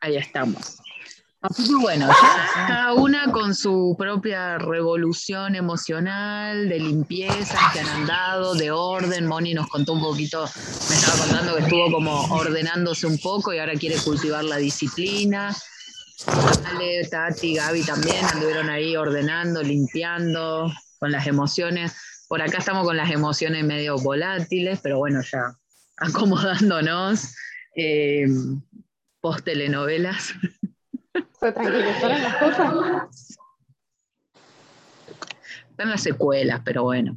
Ahí estamos. Así que bueno, cada una con su propia revolución emocional, de limpieza que han andado, de orden. Moni nos contó un poquito, me estaba contando que estuvo como ordenándose un poco y ahora quiere cultivar la disciplina. Ale, Tati, Gaby también anduvieron ahí ordenando, limpiando con las emociones. Por acá estamos con las emociones medio volátiles, pero bueno, ya acomodándonos. Eh, post telenovelas. ¿Se tranquilizaron las cosas? Están las secuelas, pero bueno.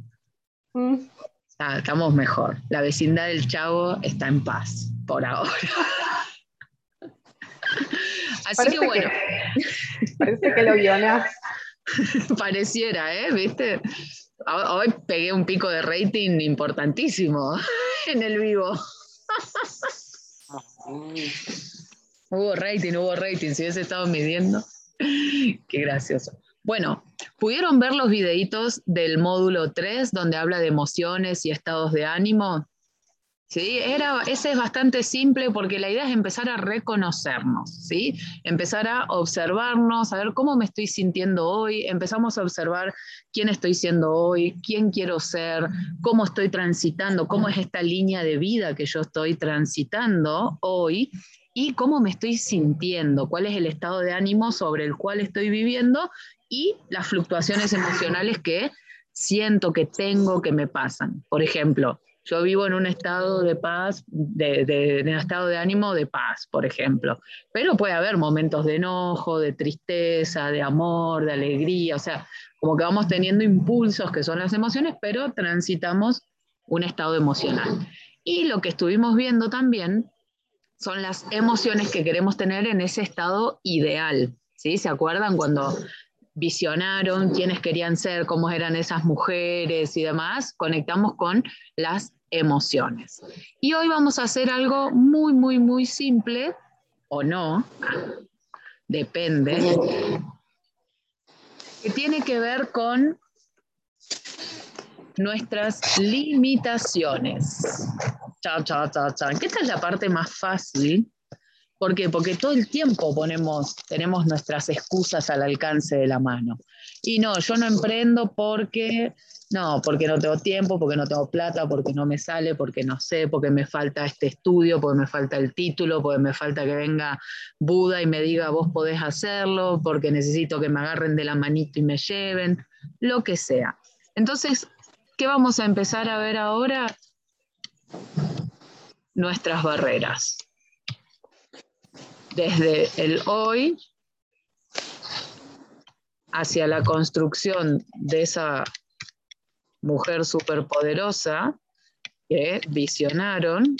Mm. estamos mejor. La vecindad del Chavo está en paz, por ahora. Así que bueno. parece que lo guionas. Pareciera, ¿eh? ¿Viste? Hoy pegué un pico de rating importantísimo en el vivo. Hubo rating, hubo rating, si hubiese estado midiendo. Qué gracioso. Bueno, ¿pudieron ver los videitos del módulo 3 donde habla de emociones y estados de ánimo? ¿Sí? Era, ese es bastante simple porque la idea es empezar a reconocernos, ¿sí? empezar a observarnos, a ver cómo me estoy sintiendo hoy, empezamos a observar quién estoy siendo hoy, quién quiero ser, cómo estoy transitando, cómo es esta línea de vida que yo estoy transitando hoy y cómo me estoy sintiendo, cuál es el estado de ánimo sobre el cual estoy viviendo y las fluctuaciones emocionales que siento que tengo que me pasan. Por ejemplo, yo vivo en un estado de paz, de, un estado de ánimo de paz, por ejemplo. Pero puede haber momentos de enojo, de tristeza, de amor, de alegría. O sea, como que vamos teniendo impulsos que son las emociones, pero transitamos un estado emocional. Y lo que estuvimos viendo también son las emociones que queremos tener en ese estado ideal. ¿sí? ¿Se acuerdan cuando visionaron quiénes querían ser, cómo eran esas mujeres y demás? Conectamos con las emociones. Y hoy vamos a hacer algo muy, muy, muy simple, o no, depende, que tiene que ver con nuestras limitaciones. Chao, chao, chao, chao. esta es la parte más fácil. ¿Por qué? Porque todo el tiempo ponemos, tenemos nuestras excusas al alcance de la mano. Y no, yo no emprendo porque, no, porque no tengo tiempo, porque no tengo plata, porque no me sale, porque no sé, porque me falta este estudio, porque me falta el título, porque me falta que venga Buda y me diga vos podés hacerlo, porque necesito que me agarren de la manito y me lleven, lo que sea. Entonces, ¿Qué vamos a empezar a ver ahora? Nuestras barreras. Desde el hoy hacia la construcción de esa mujer superpoderosa que visionaron,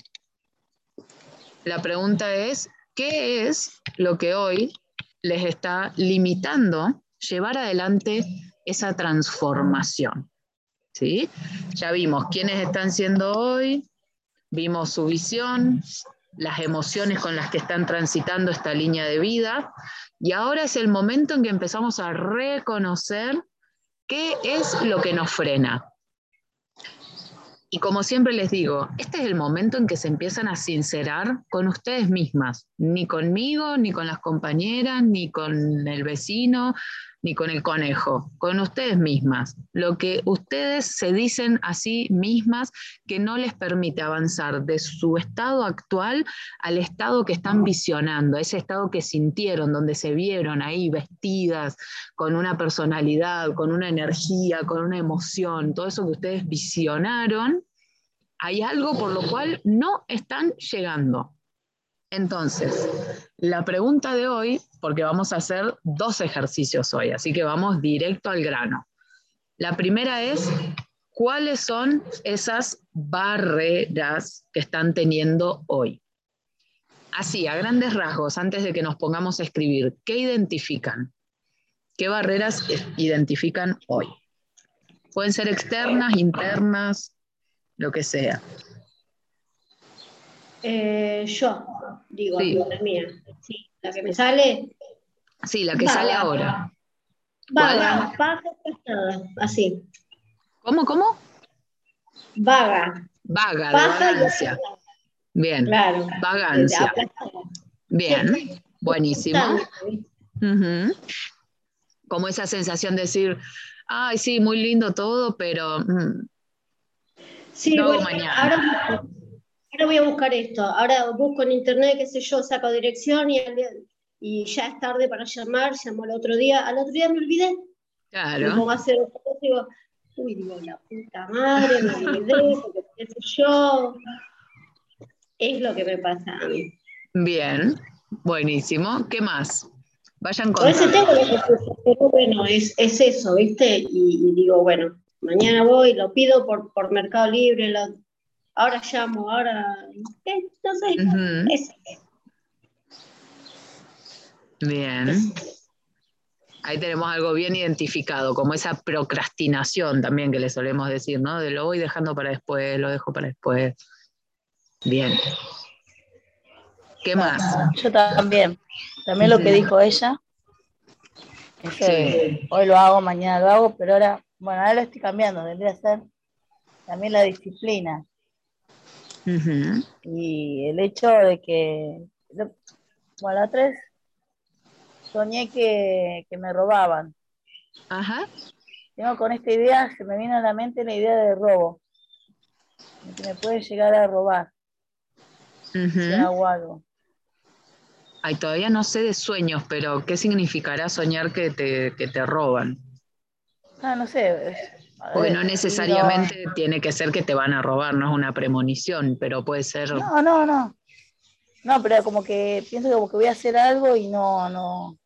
la pregunta es, ¿qué es lo que hoy les está limitando llevar adelante esa transformación? ¿Sí? Ya vimos quiénes están siendo hoy, vimos su visión, las emociones con las que están transitando esta línea de vida, y ahora es el momento en que empezamos a reconocer qué es lo que nos frena. Y como siempre les digo, este es el momento en que se empiezan a sincerar con ustedes mismas, ni conmigo, ni con las compañeras, ni con el vecino, ni con el conejo, con ustedes mismas. Lo que ustedes se dicen a sí mismas que no les permite avanzar de su estado actual al estado que están visionando, ese estado que sintieron, donde se vieron ahí vestidas con una personalidad, con una energía, con una emoción, todo eso que ustedes visionaron, hay algo por lo cual no están llegando. Entonces, la pregunta de hoy, porque vamos a hacer dos ejercicios hoy, así que vamos directo al grano. La primera es, ¿cuáles son esas barreras que están teniendo hoy? Así, a grandes rasgos, antes de que nos pongamos a escribir, ¿qué identifican? ¿Qué barreras identifican hoy? Pueden ser externas, internas, lo que sea. Eh, yo, digo, la mía. La que me sale. Sí, la que sale ahora. Vaga, vaga, así. ¿Cómo, cómo? Vaga. Vaga, de vagancia. Bien. Claro. Vagancia. Bien. Buenísimo. Ujú. Como esa sensación de decir, ay, sí, muy lindo todo, pero mm, Sí, bueno, mañana. ahora, ahora voy a buscar esto. Ahora busco en internet, qué sé yo, saco dirección y, ya es tarde para llamar. Llamo al otro día. Al otro día me olvidé. Me claro. pongo a hacer digo, uy, digo, la puta madre, me olvidé, porque qué sé yo. Es lo que me pasa a mí. Bien, buenísimo. ¿Qué más? Vayan veces contando. tengo pero bueno, es, es eso, ¿viste? Y, y digo, bueno, mañana voy, lo pido por, por Mercado Libre, lo- ahora llamo, ahora, ¿qué? no sé, Ujú, es, Bien. Ahí tenemos algo bien identificado, como esa procrastinación también que le solemos decir, ¿no? De lo voy dejando para después, lo dejo para después. Bien. ¿Qué más? Yo también. También lo que dijo ella. Sí. hoy lo hago, mañana lo hago, pero ahora, bueno, ahora lo estoy cambiando. Vendría a ser también la disciplina Y el hecho de que, bueno, la tres soñé que, que me robaban. Ajá. Tengo con esta idea, se me viene a la mente la idea de robo. de Que me puede llegar a robar si ujú. hago algo. Ay, todavía no sé de sueños, pero ¿qué significará soñar que te, que te roban? Ah, no sé. Porque ver, no necesariamente tiene que ser que te van a robar, no es una premonición, pero puede ser. No, no, no. No, pero como que pienso que como que voy a hacer algo y no, no.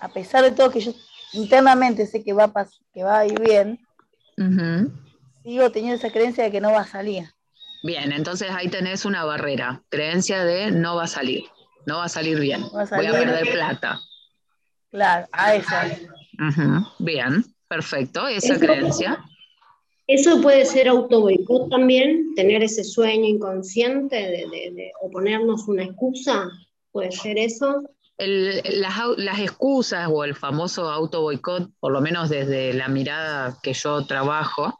A pesar de todo que yo internamente sé que va a que va a ir bien, sigo teniendo esa creencia de que no va a salir. Bien, entonces ahí tenés una barrera, creencia de no va a salir, no va a salir bien, va a voy a perder plata. Claro, a eso. Ujú, Bien, perfecto, esa Eso- creencia. Eso puede ser autoboicot también, tener ese sueño inconsciente de, de- de- o ponernos una excusa, puede ser eso. El- las, las excusas o el famoso auto boicot, por lo menos desde la mirada que yo trabajo,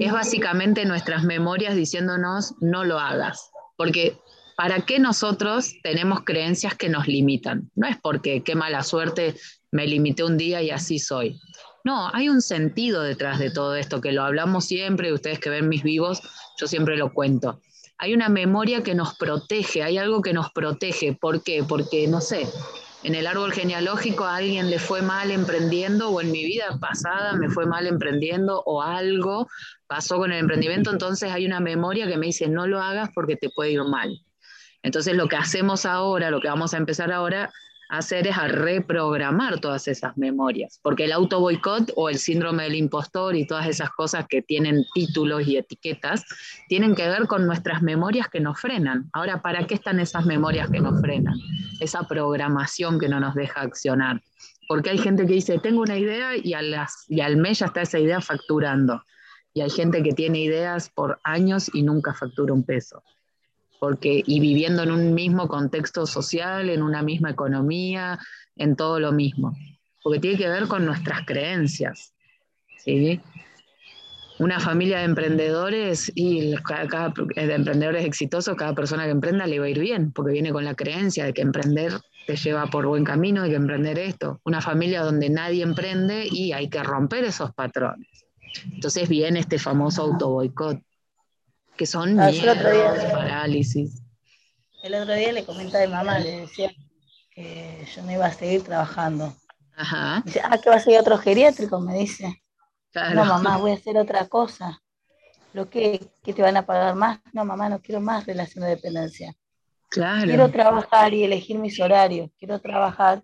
es básicamente nuestras memorias diciéndonos no lo hagas. Porque ¿para qué nosotros tenemos creencias que nos limitan? No es porque qué mala suerte me limité un día y así soy. No, hay un sentido detrás de todo esto, que lo hablamos siempre, y ustedes que ven mis vivos, yo siempre lo cuento. Hay una memoria que nos protege, hay algo que nos protege. ¿Por qué? Porque, no sé, en el árbol genealógico a alguien le fue mal emprendiendo o en mi vida pasada me fue mal emprendiendo o algo pasó con el emprendimiento, entonces hay una memoria que me dice no lo hagas porque te puede ir mal. Entonces lo que hacemos ahora, lo que vamos a empezar ahora hacer es a reprogramar todas esas memorias, porque el auto boicot o el síndrome del impostor y todas esas cosas que tienen títulos y etiquetas tienen que ver con nuestras memorias que nos frenan. Ahora, ¿para qué están esas memorias que nos frenan? Esa programación que no nos deja accionar. Porque hay gente que dice, tengo una idea y al mes ya está esa idea facturando. Y hay gente que tiene ideas por años y nunca factura un peso. Porque, y viviendo en un mismo contexto social, en una misma economía, en todo lo mismo. Porque tiene que ver con nuestras creencias. ¿sí? Una familia de emprendedores y cada, cada- de emprendedores exitosos, cada persona que emprenda le va a ir bien, porque viene con la creencia de que emprender te lleva por buen camino, de que emprender esto. Una familia donde nadie emprende y hay que romper esos patrones. Entonces viene este famoso auto boicot, que son Ah, día- parálisis. El otro día le comentaba a mi mamá, le decía que yo no iba a seguir trabajando. Ajá, Dice, ah, que va a seguir otro geriátrico, me dice. claro. No, mamá, voy a hacer otra cosa. ¿Lo que, que te van a pagar más? No, mamá, no quiero más relación de dependencia. claro. Quiero trabajar y elegir mis horarios. Quiero trabajar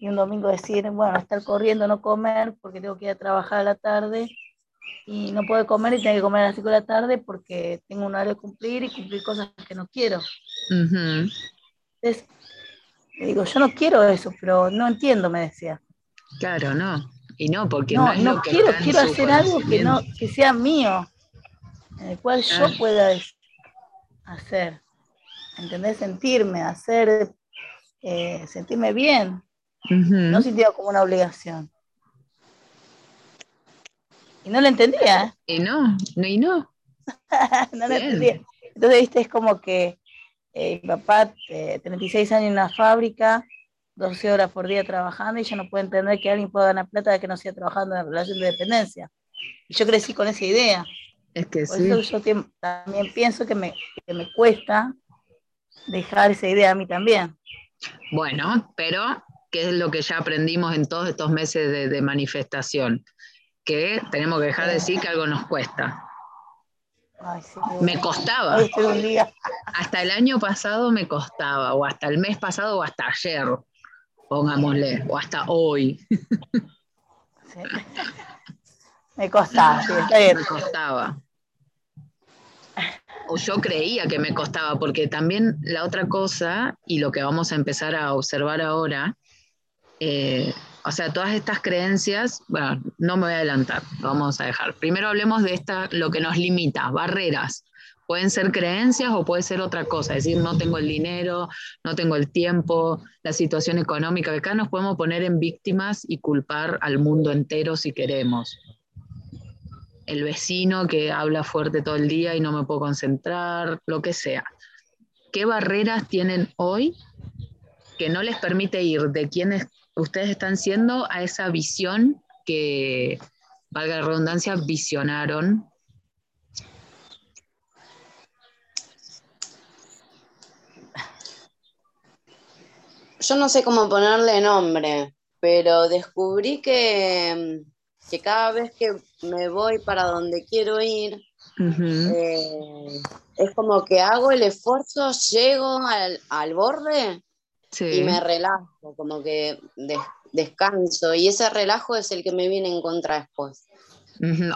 y un domingo decir, bueno, estar corriendo, no comer, porque tengo que ir a trabajar a la tarde y no puedo comer y tengo que comer a las 5 de la tarde porque tengo un horario que cumplir y cumplir cosas que no quiero. Entonces, le digo, yo no quiero eso, pero no entiendo, me decía. Claro, no. Y no, porque no, No, es no lo que quiero, quiero hacer algo que, no, que sea mío, en el cual yo pueda hacer, ¿entendés? Sentirme, hacer, eh, sentirme bien, no sintiendo como una obligación. Y no lo entendía. Y no, no, y no. no lo entendía. Entonces, viste, es como que eh, mi papá, eh, 36 años en una fábrica, 12 horas por día trabajando y ya no puede entender que alguien pueda ganar plata de que no siga trabajando en relación de dependencia. Y yo crecí con esa idea. Es que Por sí. eso yo también pienso que me, que me cuesta dejar esa idea a mí también. Bueno, pero ¿qué es lo que ya aprendimos en todos estos meses de, de manifestación? Que tenemos que dejar de decir que algo nos cuesta. Ay, sí. Me costaba. Un día. Hasta el año pasado me costaba, o hasta el mes pasado, o hasta ayer, pongámosle, o hasta hoy. sí. Me costaba, sí, está bien. me costaba. O yo creía que me costaba, porque también la otra cosa, y lo que vamos a empezar a observar ahora, eh, o sea, todas estas creencias, bueno, no me voy a adelantar, vamos a dejar. Primero hablemos de esta, lo que nos limita, barreras. Pueden ser creencias o puede ser otra cosa, es decir, no tengo el dinero, no tengo el tiempo, la situación económica, acá nos podemos poner en víctimas y culpar al mundo entero si queremos el vecino que habla fuerte todo el día y no me puedo concentrar, lo que sea. ¿Qué barreras tienen hoy que no les permite ir de quienes ustedes están siendo a esa visión que, valga la redundancia, visionaron? Yo no sé cómo ponerle nombre, pero descubrí que, que cada vez que me voy para donde quiero ir, eh, es como que hago el esfuerzo, llego al, al borde sí. y me relajo, como que des- descanso, y ese relajo es el que me viene en contra después.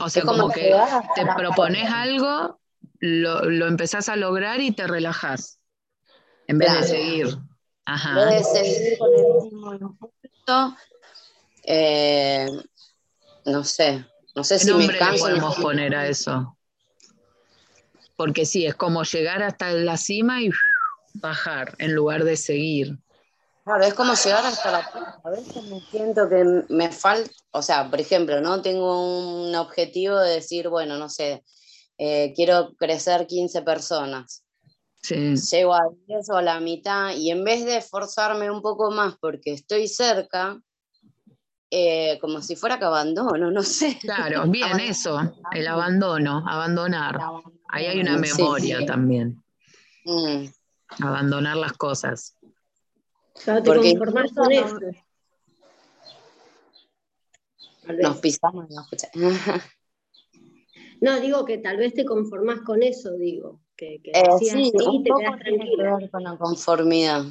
O sea, es como como que te propones algo, lo, lo empezás a lograr y te relajas, en vez de seguir. En Ajá. vez de seguir con el mismo impulso, eh, no sé, no sé ¿Qué si me nombre le canso. no podemos poner a eso? Porque sí, es como llegar hasta la cima y bajar en lugar de seguir. Claro, es como llegar hasta la puerta. A veces me siento que me falta, o sea, por ejemplo, ¿no? Tengo un objetivo de decir, bueno, no sé, eh, quiero crecer 15 personas. Sí, Llego a 10 o a la mitad y en vez de esforzarme un poco más porque estoy cerca, eh, como si fuera que abandono, no sé. claro, bien eso, el abandono, abandonar. Ahí hay una Sí. memoria también, Mm. abandonar las cosas. Claro, te Porque conformás con no- eso. Nos pisamos, no escuché. No, digo que tal vez te conformás con eso, digo. Que, que Eh, decías sí, sí, un te poco tiene que tranquila. ver con la conformidad.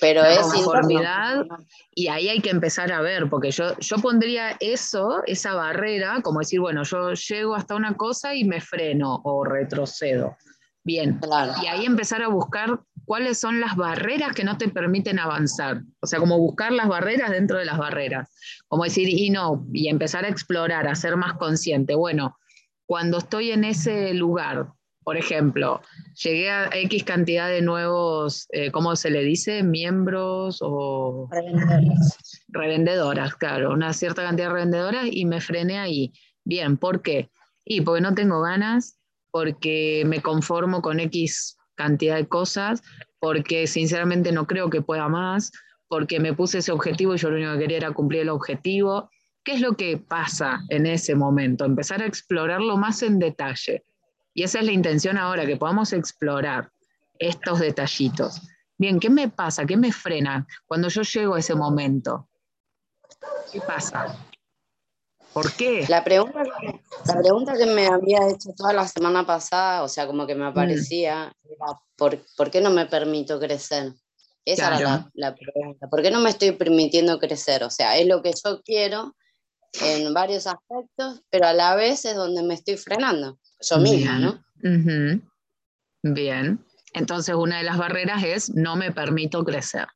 Pero La es conformidad. Y ahí hay que empezar a ver, porque yo, yo pondría eso, esa barrera, como decir, bueno, yo llego hasta una cosa y me freno o retrocedo. Bien, Claro. y ahí empezar a buscar cuáles son las barreras que no te permiten avanzar. O sea, como buscar las barreras dentro de las barreras. Como decir, y no, y empezar a explorar, a ser más consciente. Bueno, cuando estoy en ese lugar, por ejemplo, llegué a X cantidad de nuevos, eh, ¿cómo se le dice? Miembros o revendedoras, claro, una cierta cantidad de revendedoras y me frené ahí. Bien, ¿por qué? Y porque no tengo ganas, porque me conformo con X cantidad de cosas, porque sinceramente no creo que pueda más, porque me puse ese objetivo y yo lo único que quería era cumplir el objetivo. ¿Qué es lo que pasa en ese momento? Empezar a explorarlo más en detalle. Y esa es la intención ahora, que podamos explorar estos detallitos. Bien, ¿qué me pasa? ¿Qué me frena cuando yo llego a ese momento? ¿Qué pasa? ¿Por qué? La pregunta, que- la pregunta que me había hecho toda la semana pasada, o sea, como que me aparecía, era ¿por, por qué no me permito crecer? Esa era la, la pregunta. ¿Por qué no me estoy permitiendo crecer? O sea, es lo que yo quiero en varios aspectos, pero a la vez es donde me estoy frenando, yo misma, ¿no? Ujú. Bien. Entonces, una de las barreras es no me permito crecer.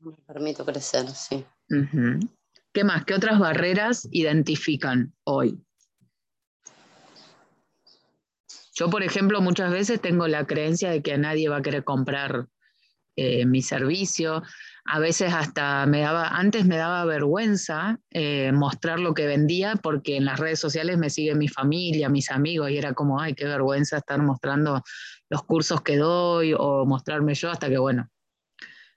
No me permito crecer, sí. Ujú. ¿Qué más? ¿Qué otras barreras identifican hoy? Yo, por ejemplo, muchas veces tengo la creencia de que a nadie va a querer comprar eh, mi servicio. A veces hasta me daba, antes me daba vergüenza eh, mostrar lo que vendía porque en las redes sociales me sigue mi familia, mis amigos y era como, ay, qué vergüenza estar mostrando los cursos que doy o mostrarme yo hasta que, bueno,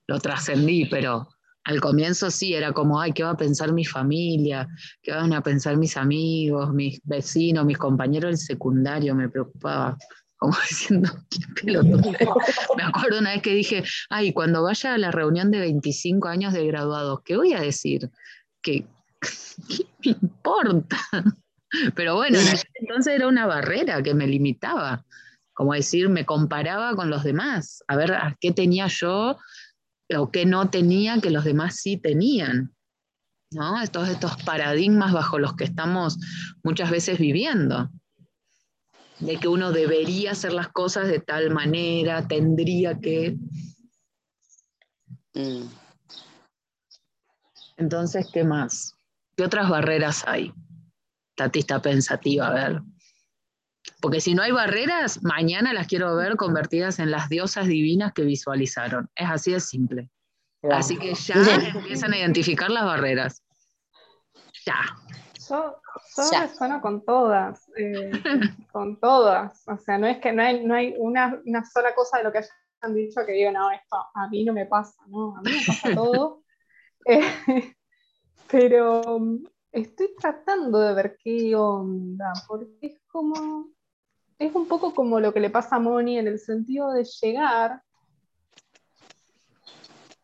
lo trascendí, pero al comienzo sí, era como, ay, ¿qué va a pensar mi familia? ¿Qué van a pensar mis amigos, mis vecinos, mis compañeros del secundario? Me preocupaba, como diciendo, qué pelotudo. Me acuerdo una vez que dije, ay, cuando vaya a la reunión de 25 años de graduados, ¿qué voy a decir? ¿Qué, qué me importa? Pero bueno, entonces era una barrera que me limitaba. Como decir, me comparaba con los demás, a ver qué tenía yo o qué no tenía que los demás sí tenían. ¿no? Todos estos paradigmas bajo los que estamos muchas veces viviendo, de que uno debería hacer las cosas de tal manera, tendría que... Mm. Entonces, ¿qué más? ¿Qué otras barreras hay? Tati está pensativa, a ver. Porque si no hay barreras, mañana las quiero ver convertidas en las diosas divinas que visualizaron. Es así de simple. Así que ya empiezan a identificar las barreras. Ya. Yo, yo Ya. resueno con todas, eh, con todas. O sea, no es que no hay, no hay una, una sola cosa de lo que hayan dicho que digo, no, esto a mí no me pasa, ¿no? A mí me pasa todo. Eh, pero mm, estoy tratando de ver qué onda, porque es como, es un poco como lo que le pasa a Moni en el sentido de llegar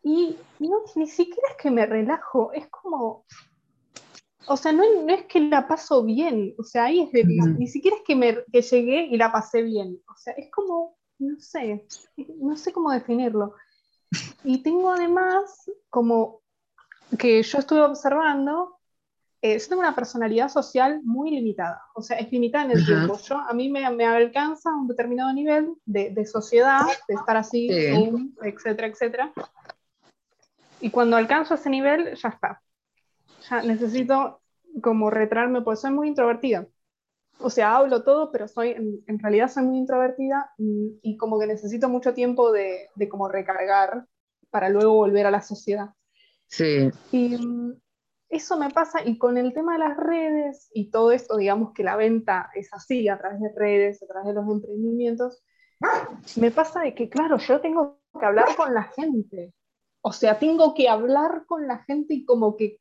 y no, ni siquiera es que me relajo, es como, o sea, no, no es que la paso bien, o sea, ahí es de, Ujú. ni siquiera es que, me, que llegué y la pasé bien, o sea, es como, no sé, no sé cómo definirlo. Y tengo además como que yo estuve observando, eh, yo tengo una personalidad social muy limitada, o sea, es limitada en el Ajá. tiempo. Yo, a mí me, me alcanza un determinado nivel de, de sociedad, de estar así, Sí. Zoom, etcétera, etcétera. Y cuando alcanzo ese nivel, ya está. Ya necesito como retraerme, porque soy muy introvertida. O sea, hablo todo, pero soy, en, en realidad soy muy introvertida y, y como que necesito mucho tiempo de, de como recargar para luego volver a la sociedad. Sí. Y eso me pasa, y con el tema de las redes y todo esto, digamos que la venta es así, a través de redes, a través de los emprendimientos, me pasa de que, claro, yo tengo que hablar con la gente. O sea, tengo que hablar con la gente y como que.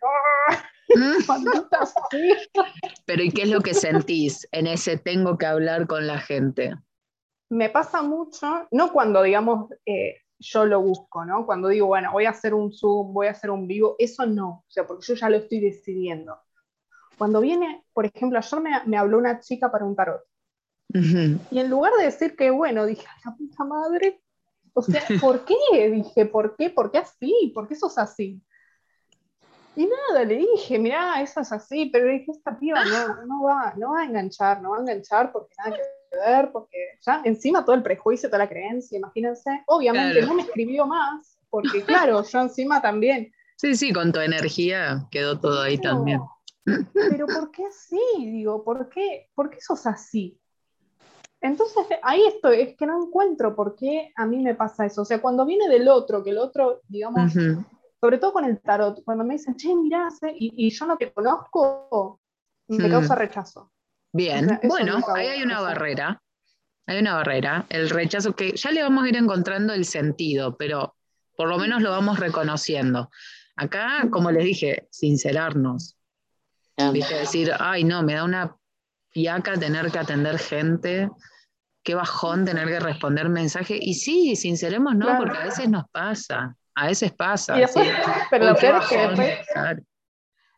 Pero ¿y qué es lo que sentís en ese tengo que hablar con la gente? me pasa mucho, no cuando, digamos, eh, yo lo busco, ¿no? Cuando digo, bueno, voy a hacer un Zoom, voy a hacer un vivo, eso no, o sea, porque yo ya lo estoy decidiendo. Cuando viene, por ejemplo, ayer me, me habló una chica para un tarot, y en lugar de decir que bueno, dije, "Ay, la puta madre, o sea, ¿por qué? Dije, ¿por qué? ¿Por qué así? ¿Por qué sos así? Y nada, le dije, mirá, eso es así, pero dije, esta piba no, no, va, no va a enganchar, no va a enganchar porque nada que ver, porque ya encima todo el prejuicio, toda la creencia, imagínense. Obviamente Claro. no me escribió más, porque claro, yo encima también. Sí, sí, con tu energía quedó todo ahí Pero- también. Pero ¿por qué así? Digo, ¿por qué, ¿por qué sos así? Entonces ahí estoy, es que no encuentro por qué a mí me pasa eso. O sea, cuando viene del otro, que el otro, digamos, sobre todo con el tarot, cuando me dicen, che, mirá, sé", y, y yo no te conozco, me Hmm. causa rechazo. Bien, O sea, eso bueno, ahí hay una barrera. Hay una barrera, el rechazo que ya le vamos a ir encontrando el sentido, pero por lo menos lo vamos reconociendo. Acá, como les dije, sincerarnos. Ah, ¿viste? Decir, ay, no, me da una fiaca tener que atender gente, qué bajón tener que responder mensajes. Y sí, sinceremos, no, Claro. porque a veces nos pasa, a veces pasa. Y después, sí. pero Uy, lo peor es que después, claro.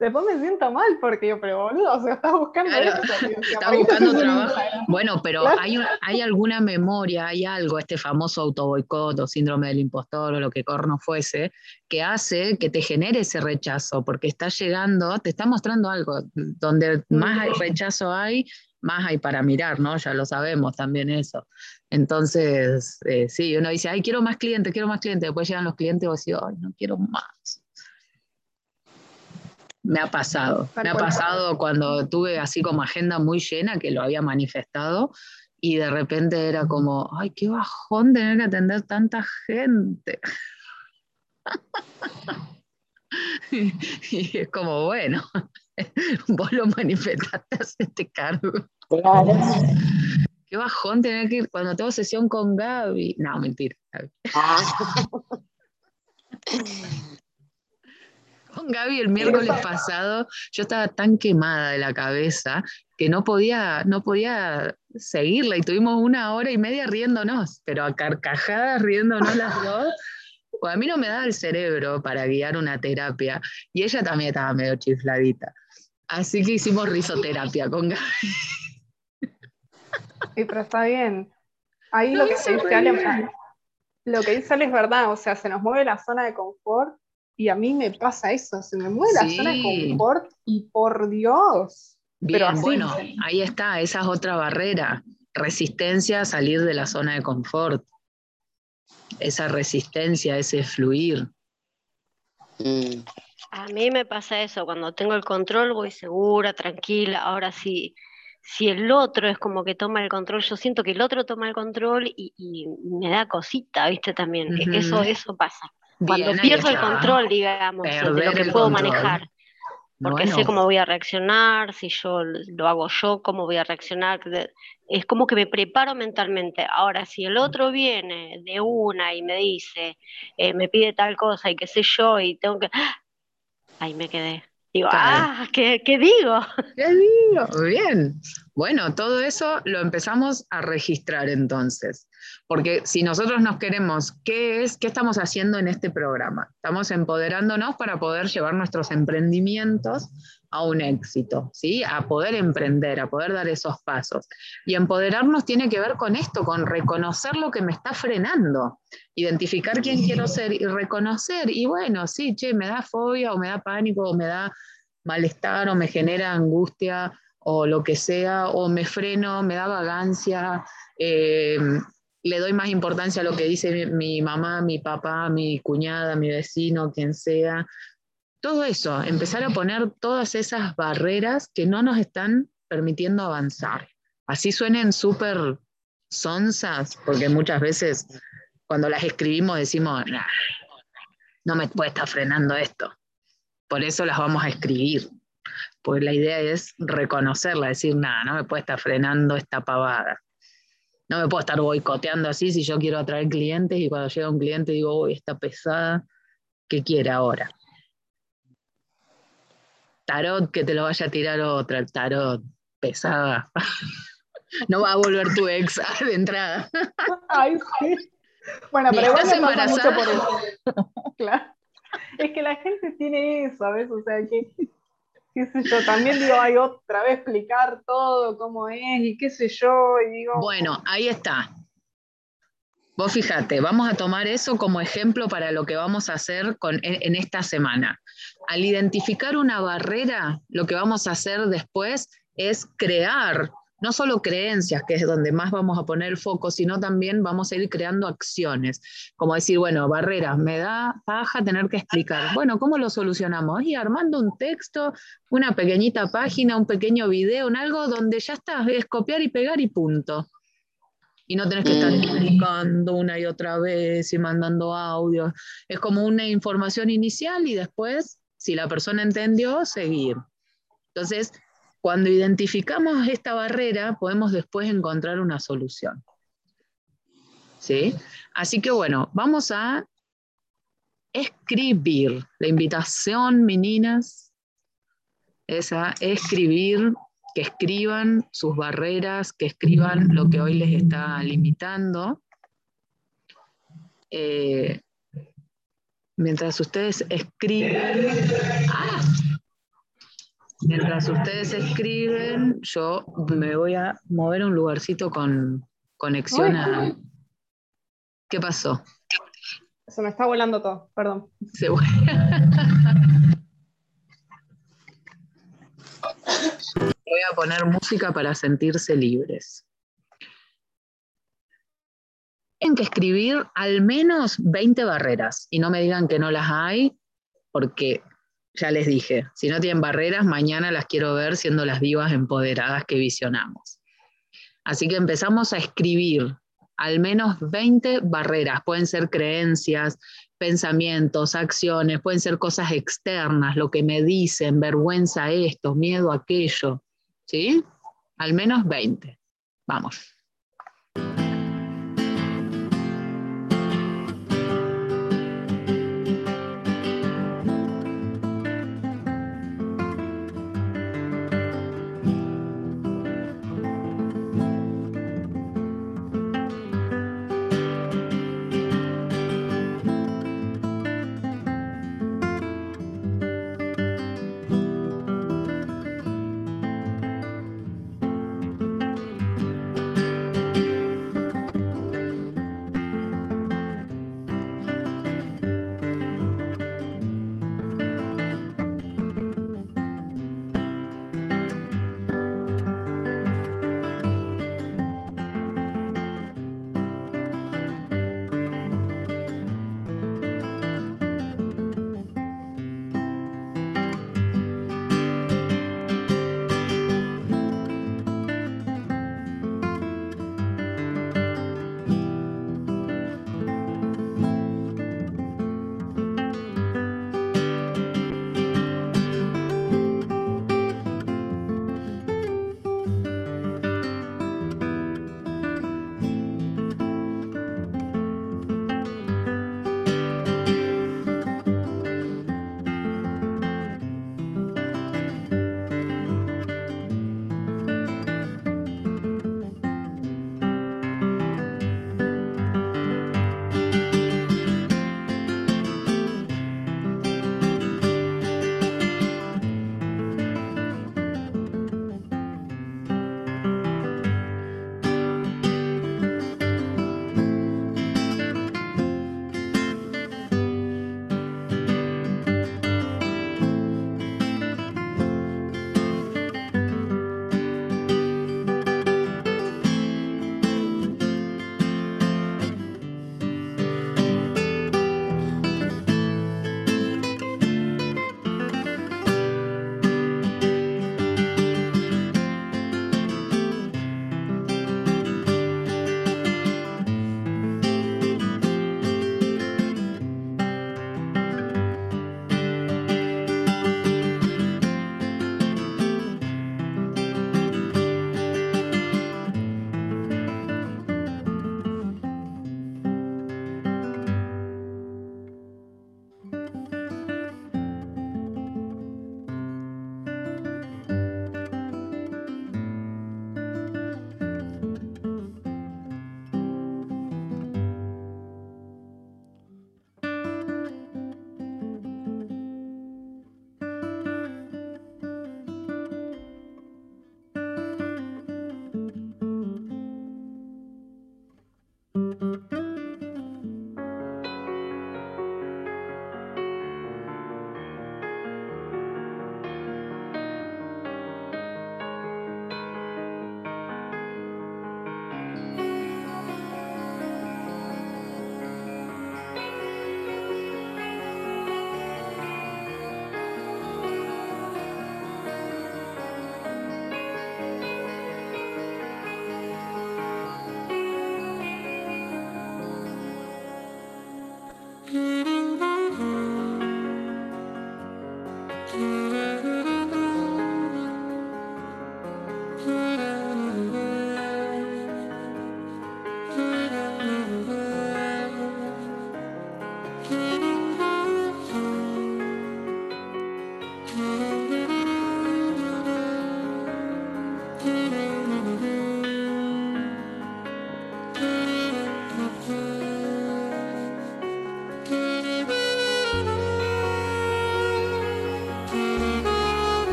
Después me siento mal, porque yo, pero boludo, o sea, estás buscando Claro, eso. tío, o sea, Está ¿para qué buscando estás en trabajo. Bueno, pero Claro. hay, hay alguna memoria, hay algo, este famoso autoboicot o síndrome del impostor o lo que corno fuese, que hace que te genere ese rechazo, porque está llegando, te está mostrando algo. Donde más hay rechazo hay, más hay para mirar, ¿no? Ya lo sabemos también eso. Entonces, eh, sí, uno dice, ay, quiero más clientes, quiero más clientes. Después llegan los clientes y vos decís, ay, no quiero más. Me ha pasado, Tal me ha cual. pasado cuando tuve así como agenda muy llena, que lo había manifestado, y de repente era como, ay, qué bajón tener que atender tanta gente. y es como, bueno, vos lo manifestaste, este cargo. Claro. Qué bajón tener que ir cuando tengo sesión con Gaby. No, mentira. Gaby. Ah. Con Gaby el miércoles pasado yo estaba tan quemada de la cabeza que no podía, no podía seguirla y tuvimos una hora y media riéndonos, pero a carcajadas riéndonos las dos. Pues a mí no me daba el cerebro para guiar una terapia y ella también estaba medio chifladita. Así que hicimos risoterapia con Gaby. Sí, pero está bien. Ahí lo que dice Ale, lo que dice Ale es verdad, o sea, se nos mueve la zona de confort y a mí me pasa eso, se me mueve la zona de confort y por Dios. Bien, Pero así. bueno, ahí está, esa es otra barrera, resistencia a salir de la zona de confort, esa resistencia, ese fluir. Mm. A mí me pasa eso, cuando tengo el control voy segura, tranquila. Ahora sí, si el otro es como que toma el control, yo siento que el otro toma el control y, y me da cosita, ¿viste? También, eso, eso pasa. Cuando Bien, pierdo el control, digamos, de lo que puedo control. manejar, porque Bueno, sé cómo voy a reaccionar, si yo lo hago yo, cómo voy a reaccionar. Es como que me preparo mentalmente. Ahora, si el otro viene de una y me dice, eh, me pide tal cosa y qué sé yo, y tengo que... Ahí me quedé. Digo, ah, ¿qué, qué digo? ¿Qué digo? Bien. Bueno, todo eso lo empezamos a registrar entonces. Porque si nosotros nos queremos, ¿qué es? ¿Qué estamos haciendo en este programa? Estamos empoderándonos para poder llevar nuestros emprendimientos a un éxito, ¿sí? A poder emprender, a poder dar esos pasos. Y empoderarnos tiene que ver con esto, con reconocer lo que me está frenando, identificar quién quiero ser y reconocer. Y bueno, sí, che, me da fobia o me da pánico o me da malestar o me genera angustia o lo que sea, o me freno, me da vagancia, eh, le doy más importancia a lo que dice mi, mi mamá, mi papá, mi cuñada, mi vecino, quien sea. Todo eso, empezar a poner todas esas barreras que no nos están permitiendo avanzar. Así suenen súper sonsas, porque muchas veces cuando las escribimos decimos, "Nah, no me puede estar frenando esto. Por eso las vamos a escribir. Pues la idea es reconocerla, decir, nada, no me puede estar frenando esta pavada. No me puedo estar boicoteando así si yo quiero atraer clientes y cuando llega un cliente digo, uy, está pesada, ¿qué quiere ahora? Tarot, que te lo vaya a tirar otra, tarot, pesada. no va a volver tu ex de entrada. Ay, sí. Bueno, pero igual me pasa mucho por eso. Claro. Es que la gente tiene eso, ¿sabes? O sea, que, qué sé yo, también digo, ay, otra vez explicar todo, cómo es, y qué sé yo, y digo, Bueno, ahí está. Vos fíjate, vamos a tomar eso como ejemplo para lo que vamos a hacer en, esta semana. Al identificar una barrera, lo que vamos a hacer después es crear, no solo creencias, que es donde más vamos a poner el foco, sino también vamos a ir creando acciones. Como decir, bueno, barreras, me da paja tener que explicar. Bueno, ¿cómo lo solucionamos? Y armando un texto, una pequeñita página, un pequeño video, en algo donde ya está, es copiar y pegar y punto y no tenés que estar explicando una y otra vez y mandando audios. Es como una información inicial y después, si la persona entendió, seguir. Entonces, cuando identificamos esta barrera, podemos después encontrar una solución. ¿Sí? Así que bueno, vamos a escribir. La invitación, meninas, es a escribir que escriban sus barreras, que escriban lo que hoy les está limitando. Eh, mientras ustedes escriben, ¡ah! mientras ustedes escriben, yo me voy a mover a un lugarcito con conexión a... ¿Qué pasó? se me está volando todo, perdón. Se A poner música para sentirse libres. Tienen que escribir al menos 20 barreras y no me digan que no las hay, porque ya les dije, si no tienen barreras, mañana las quiero ver siendo las vivas empoderadas que visionamos. Así que empezamos a escribir al menos 20 barreras. Pueden ser creencias, pensamientos, acciones, pueden ser cosas externas, lo que me dicen, vergüenza esto, miedo aquello. ¿Sí? Al menos 20. Vamos.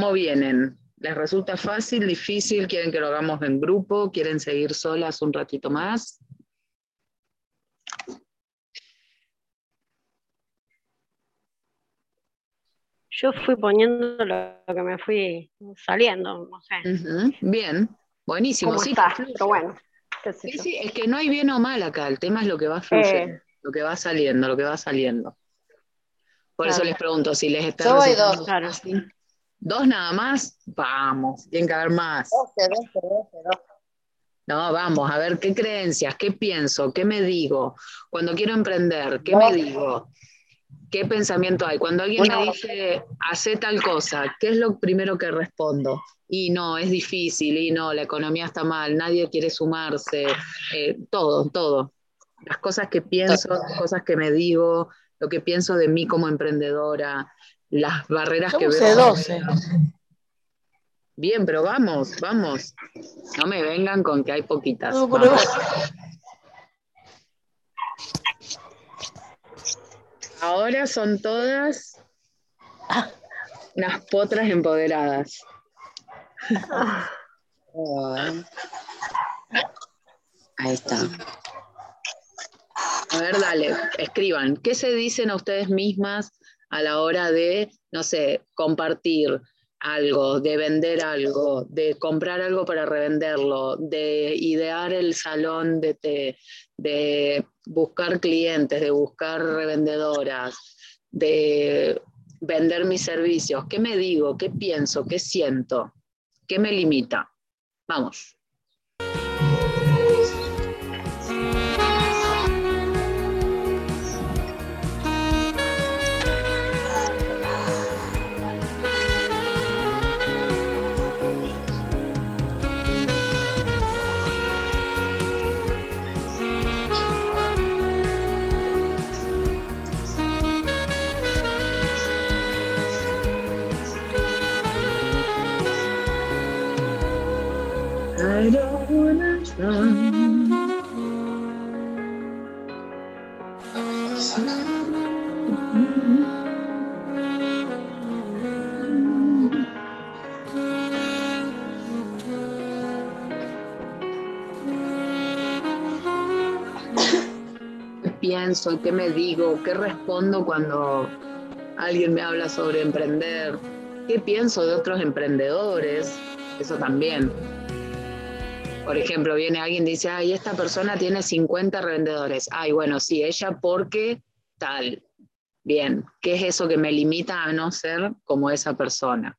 ¿Cómo vienen? ¿Les resulta fácil, difícil? ¿Quieren que lo hagamos en grupo? ¿Quieren seguir solas un ratito más? Yo fui poniendo lo que me fui saliendo, no sé. Bien, buenísimo. cómo Sí, está, pero bueno. Sí, sí, es que no hay bien o mal acá, el tema es lo que va fluyendo, Eh. lo que va saliendo, lo que va saliendo. Por eso les pregunto si les está Yo voy resultando dos. Claro. ¿Dos nada más? Vamos, tienen que haber más. 12, 12, 12, 12. No, vamos, a ver qué creencias, qué pienso, qué me digo. Cuando quiero emprender, ¿qué me digo? ¿Qué pensamiento hay? Cuando alguien me dice, hace tal cosa, ¿qué es lo primero que respondo? Y no, es difícil, y no, la economía está mal, nadie quiere sumarse, eh, todo, todo. Las cosas que pienso, las cosas que me digo, lo que pienso de mí como emprendedora, las barreras Yo que puse veo. 12. Bien, pero vamos, vamos. No me vengan con que hay poquitas. No, pero-. Ahora son todas unas potras empoderadas. Ay. Ahí está. A ver, dale, escriban. ¿Qué se dicen a ustedes mismas a la hora de, no sé, compartir algo, de vender algo, de comprar algo para revenderlo, de idear el salón de té, de buscar clientes, de buscar revendedoras, de vender mis servicios? ¿Qué me digo? ¿Qué pienso? ¿Qué siento? ¿Qué me limita? Vamos. ¿Qué pienso? ¿Qué me digo? ¿Qué respondo cuando alguien me habla sobre emprender? ¿Qué pienso de otros emprendedores? Eso también. Por ejemplo, viene alguien y dice, ay, esta persona tiene 50 revendedores. Ay, bueno, sí, ella porque tal. Bien, ¿qué es eso que me limita a no ser como esa persona?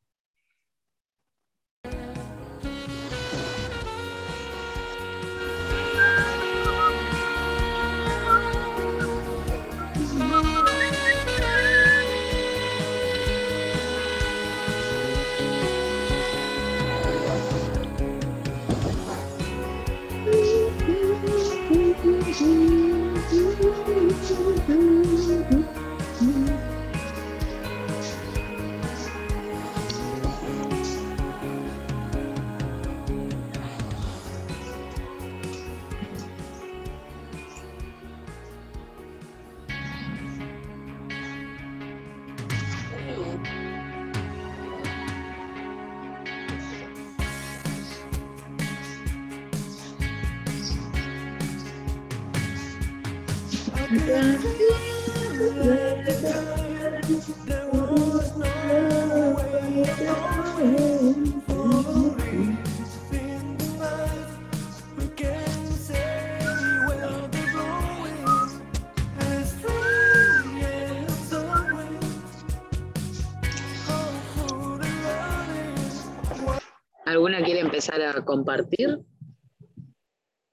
¿Alguna quiere empezar a compartir?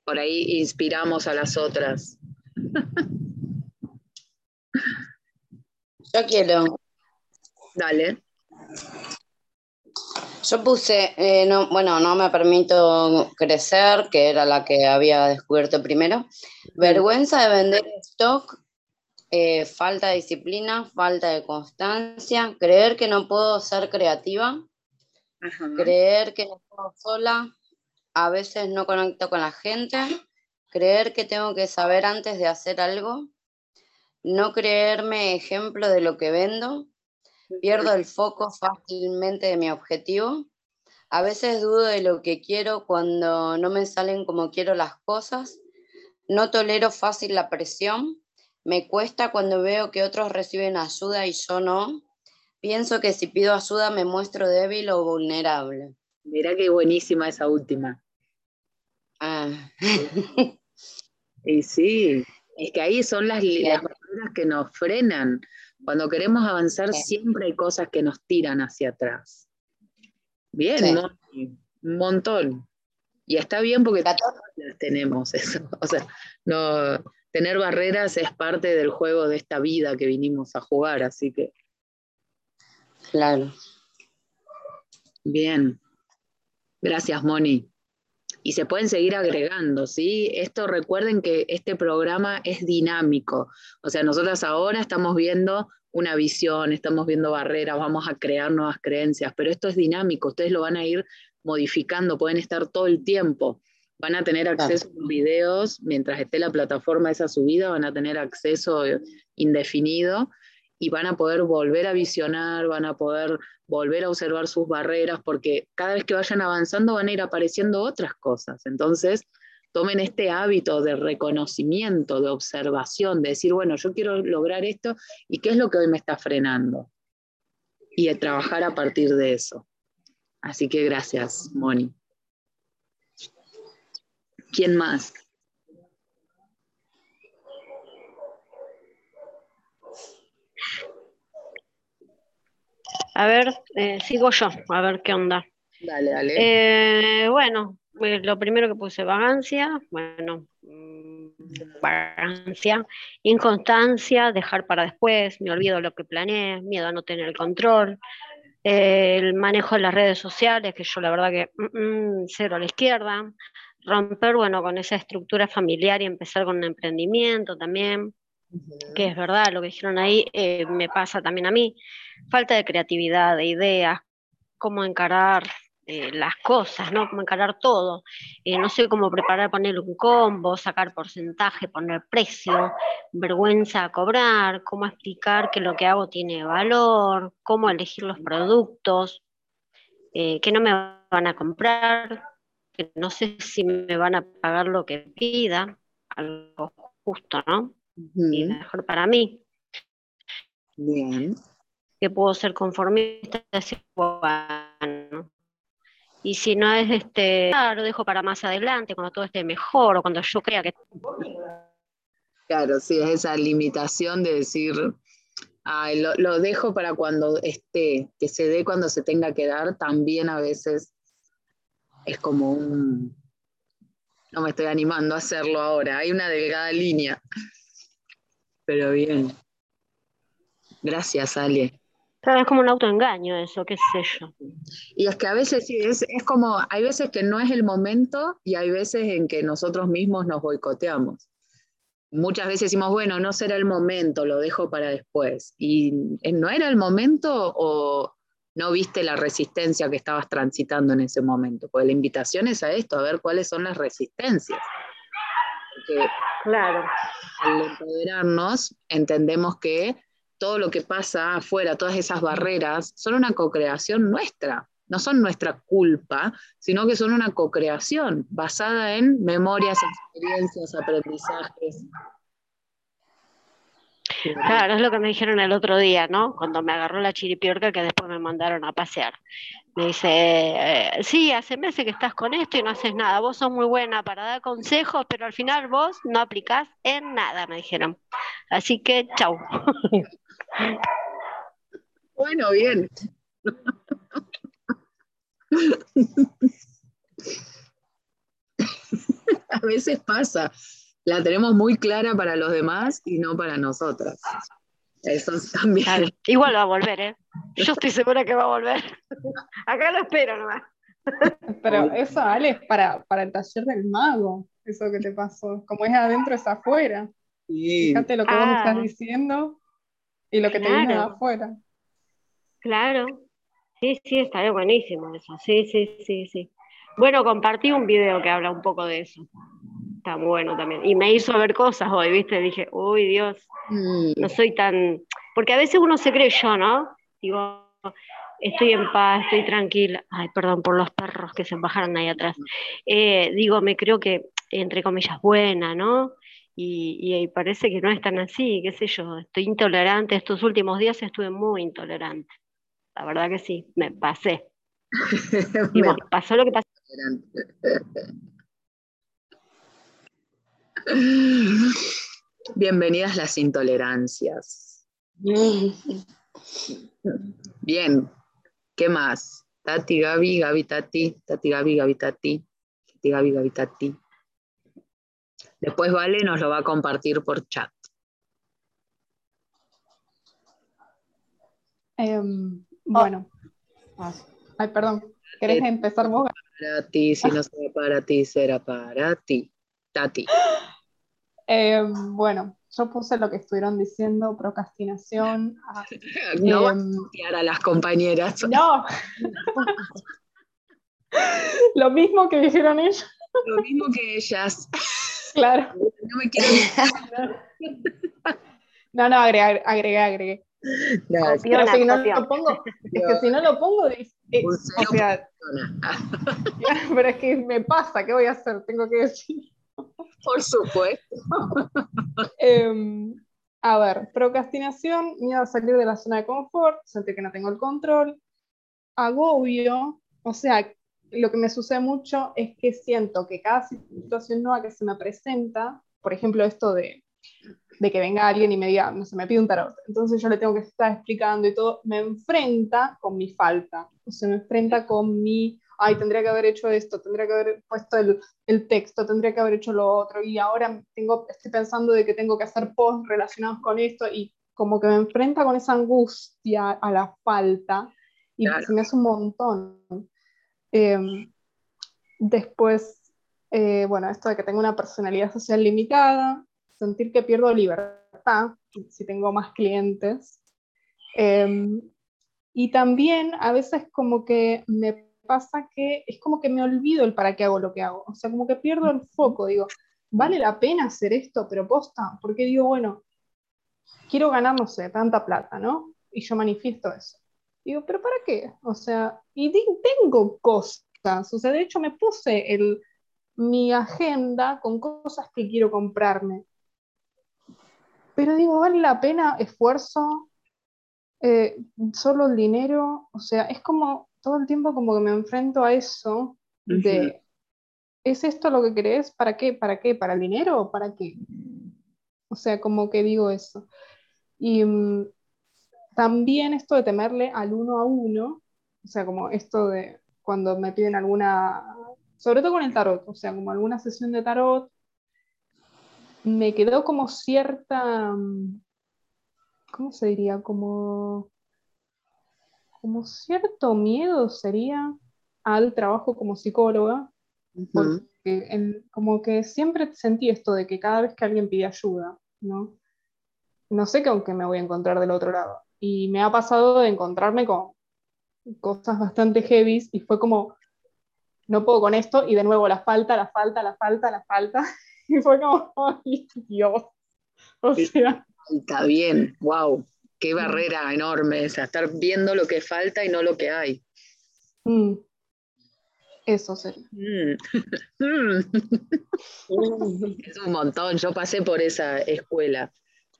Por ahí inspiramos a las otras. Yo quiero. Dale. Yo puse, eh, no, bueno, no me permito crecer, que era la que había descubierto primero. Vergüenza de vender stock, eh, falta de disciplina, falta de constancia, creer que no puedo ser creativa, creer que no puedo sola, a veces no conecto con la gente, creer que tengo que saber antes de hacer algo, no creerme ejemplo de lo que vendo, pierdo el foco fácilmente de mi objetivo, a veces dudo de lo que quiero cuando no me salen como quiero las cosas, no tolero fácil la presión, me cuesta cuando veo que otros reciben ayuda y yo no, pienso que si pido ayuda me muestro débil o vulnerable. Mirá qué buenísima esa última. Ah. Y sí, es que ahí son las, las barreras que nos frenan. Cuando queremos avanzar siempre hay cosas que nos tiran hacia atrás. Bien, Sí. Moni, un montón. Y está bien porque todas las tenemos eso. O sea, no, tener barreras es parte del juego de esta vida que vinimos a jugar, así que Claro. bien. Gracias, Moni. Y se pueden seguir agregando, ¿sí? Esto recuerden que este programa es dinámico. O sea, nosotras ahora estamos viendo una visión, estamos viendo barreras, vamos a crear nuevas creencias, pero esto es dinámico, ustedes lo van a ir modificando, pueden estar todo el tiempo. Van a tener acceso a los videos, mientras esté la plataforma esa subida, van a tener acceso indefinido y van a poder volver a visionar, van a poder volver a observar sus barreras, porque cada vez que vayan avanzando van a ir apareciendo otras cosas. Entonces, tomen este hábito de reconocimiento, de observación, de decir, bueno, yo quiero lograr esto y qué es lo que hoy me está frenando. Y de trabajar a partir de eso. Así que gracias, Moni. ¿Quién más? A ver, eh, sigo yo, a ver qué onda. Dale, dale. Eh, bueno, eh, lo primero que puse, vagancia, bueno, mm, vagancia, inconstancia, dejar para después, me olvido lo que planeé, miedo a no tener el control, eh, el manejo de las redes sociales, que yo la verdad que mm, mm, cero a la izquierda, romper, bueno, con esa estructura familiar y empezar con un emprendimiento también, que es verdad, lo que dijeron ahí eh, me pasa también a mí, falta de creatividad, de ideas, cómo encarar eh, las cosas, ¿no? Cómo encarar todo. Eh, no sé cómo preparar, poner un combo, sacar porcentaje, poner precio, vergüenza a cobrar, cómo explicar que lo que hago tiene valor, cómo elegir los productos, que no me van a comprar, que no sé si me van a pagar lo que pida, algo justo, ¿no? Y mejor para mí, Bien. que puedo ser conformista, decir, bueno, y si no es este, lo dejo para más adelante, cuando todo esté mejor, o cuando yo crea que Claro, sí, es esa limitación de decir, "Ay, lo, lo dejo para cuando esté, que se dé cuando se tenga que dar, también a veces es como un, no me estoy animando a hacerlo ahora, hay una delgada línea, pero bien. Gracias, Ale. Claro, es como un autoengaño eso, qué sé yo. Y es que a veces sí, es, es como, hay veces que no es el momento y hay veces en que nosotros mismos nos boicoteamos. Muchas veces decimos, bueno, no será el momento, lo dejo para después. ¿Y eh, no era el momento o no viste la resistencia que estabas transitando en ese momento? Pues la invitación es a esto, a ver cuáles son las resistencias. Porque Claro. al empoderarnos, entendemos que todo lo que pasa afuera, todas esas barreras, son una co-creación nuestra. No son nuestra culpa, sino que son una co-creación basada en memorias, experiencias, aprendizajes. Claro, es lo que me dijeron el otro día, ¿no? Cuando me agarró la chiripiorca que después me mandaron a pasear. Me dice, eh, sí, hace meses que estás con esto y no haces nada. Vos sos muy buena para dar consejos, pero al final vos no aplicás en nada, me dijeron. Así que, chau. Bueno, bien. A veces pasa, la tenemos muy clara para los demás y no para nosotras. Eso también. Claro. Igual va a volver, ¿eh? Yo estoy segura que va a volver. Acá lo espero nomás. Pero eso, Ale, es para, para el taller del mago, eso que te pasó. Como es adentro, es afuera. Sí. Fíjate lo que vos me Ah. estás diciendo y lo que te viene de afuera. Claro. Sí, sí, estaría buenísimo eso. Sí, sí, sí, sí. Bueno, compartí un video que habla un poco de eso. Está bueno también. Y me hizo ver cosas hoy, ¿viste? Dije, uy, Dios, no soy tan... Porque a veces uno se cree yo, ¿no? Digo, estoy en paz, estoy tranquila. Ay, perdón por los perros que se bajaron ahí atrás. Eh, digo, me creo que, entre comillas, buena, ¿no? Y, y parece que no es tan así, qué sé yo, estoy intolerante. Estos últimos días estuve muy intolerante. La verdad que sí, me pasé. Y me bueno, pasó lo que pasó. Bienvenidas las intolerancias. Bien, ¿qué más? Tati, Gaby, Gaby, Tati, Tati, Gaby, Gaby, Tati, Tati, Gaby, Gaby, Tati. Después Vale nos lo va a compartir por chat. Em, bueno. Ay, perdón. ¿Querés empezar vos? Para ti, si no será para ti, será para ti. Tati. Em, bueno, yo puse lo que estuvieron diciendo, procrastinación. ah, No vas a em, putear a las compañeras. no. lo mismo que dijeron ellos, Lo mismo que ellas. claro. No me quiero No, no, agregué, agregué, agregué. No, Pero si no lo pongo, es que si no lo pongo, es- es- o sea, pero es que me pasa, ¿qué voy a hacer? Tengo que decir. Por supuesto. Em, a ver, procrastinación, miedo a salir de la zona de confort, sentir que no tengo el control, agobio, o sea, lo que me sucede mucho es que siento que cada situación nueva que se me presenta, por ejemplo, esto de, de que venga alguien y me diga, no sé, me pide un tarot, entonces yo le tengo que estar explicando y todo, me enfrenta con mi falta, o sea, me enfrenta con mi, ay, tendría que haber hecho esto, tendría que haber puesto el, el texto, tendría que haber hecho lo otro, y ahora tengo, estoy pensando de que tengo que hacer posts relacionados con esto, y como que me enfrenta con esa angustia a la falta, y Claro. se me hace un montón. Em, después, eh, bueno, esto de que tengo una personalidad social limitada, sentir que pierdo libertad si tengo más clientes. Em, y también a veces como que me pasa que es como que me olvido el para qué hago lo que hago. O sea, como que pierdo el foco, digo, vale la pena hacer esto, pero posta, porque digo, bueno, quiero ganar, no sé, tanta plata, ¿no? Y yo manifiesto eso. Digo, pero ¿para qué? O sea, y tengo cosas, o sea, de hecho me puse el, mi agenda con cosas que quiero comprarme. Pero digo, ¿vale la pena esfuerzo? Eh, solo el dinero, o sea, es como todo el tiempo como que me enfrento a eso de, ¿es esto lo que querés? ¿Para qué? ¿Para qué? ¿Para el dinero o para qué? O sea, como que digo eso. Y mm, también esto de temerle al uno a uno, o sea, como esto de cuando me piden alguna, sobre todo con el tarot, o sea, como alguna sesión de tarot, me quedó como cierta, mm, ¿cómo se diría? Como, como cierto miedo sería al trabajo como psicóloga, porque en- como que siempre sentí esto de que cada vez que alguien pide ayuda, ¿no? No sé con qué me voy a encontrar del otro lado. Y me ha pasado de encontrarme con cosas bastante heavies y fue como, no puedo con esto y de nuevo la falta, la falta, la falta, la falta. Y fue como, ay Dios. O sea, Está bien, wow. Qué barrera enorme esa, estar viendo lo que falta y no lo que hay. mm, eso sería. Mm. Mm. Es un montón, yo pasé por esa escuela.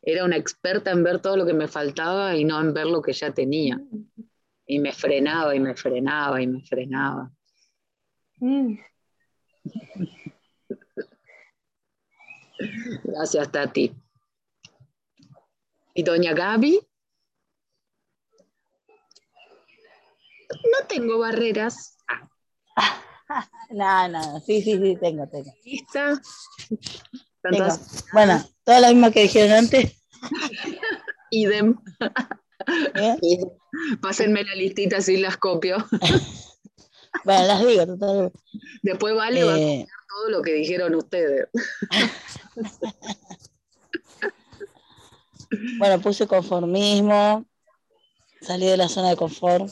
Era una experta en ver todo lo que me faltaba y no en ver lo que ya tenía. Y me frenaba y me frenaba y me frenaba. Mm. Gracias, Tati. ¿Y doña Gaby? No tengo barreras. No, no, sí, sí, sí, tengo, tengo. ¿Lista? tengo. Bueno, toda la misma que dijeron antes. idem. ¿eh? Pásenme la listita así las copio. Bueno, las digo, total. Después vale va a Eh, todo lo que dijeron ustedes. bueno, puse conformismo, salí de la zona de confort,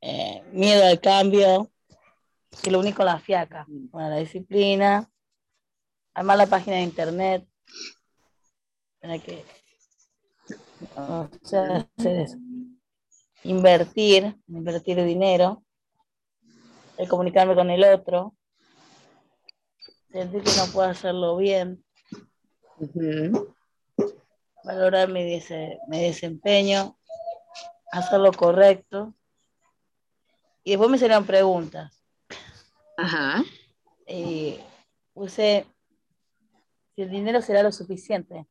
eh, miedo al cambio, que lo único la fiaca, bueno, la disciplina, armar la página de internet. Para que, o sea, hacer eso. Invertir, invertir dinero, el comunicarme con el otro, sentir que no puedo hacerlo bien, valorar mi, dese- mi desempeño, hacer lo correcto. Y después me salieron preguntas. Ajá. Y puse si el dinero será lo suficiente,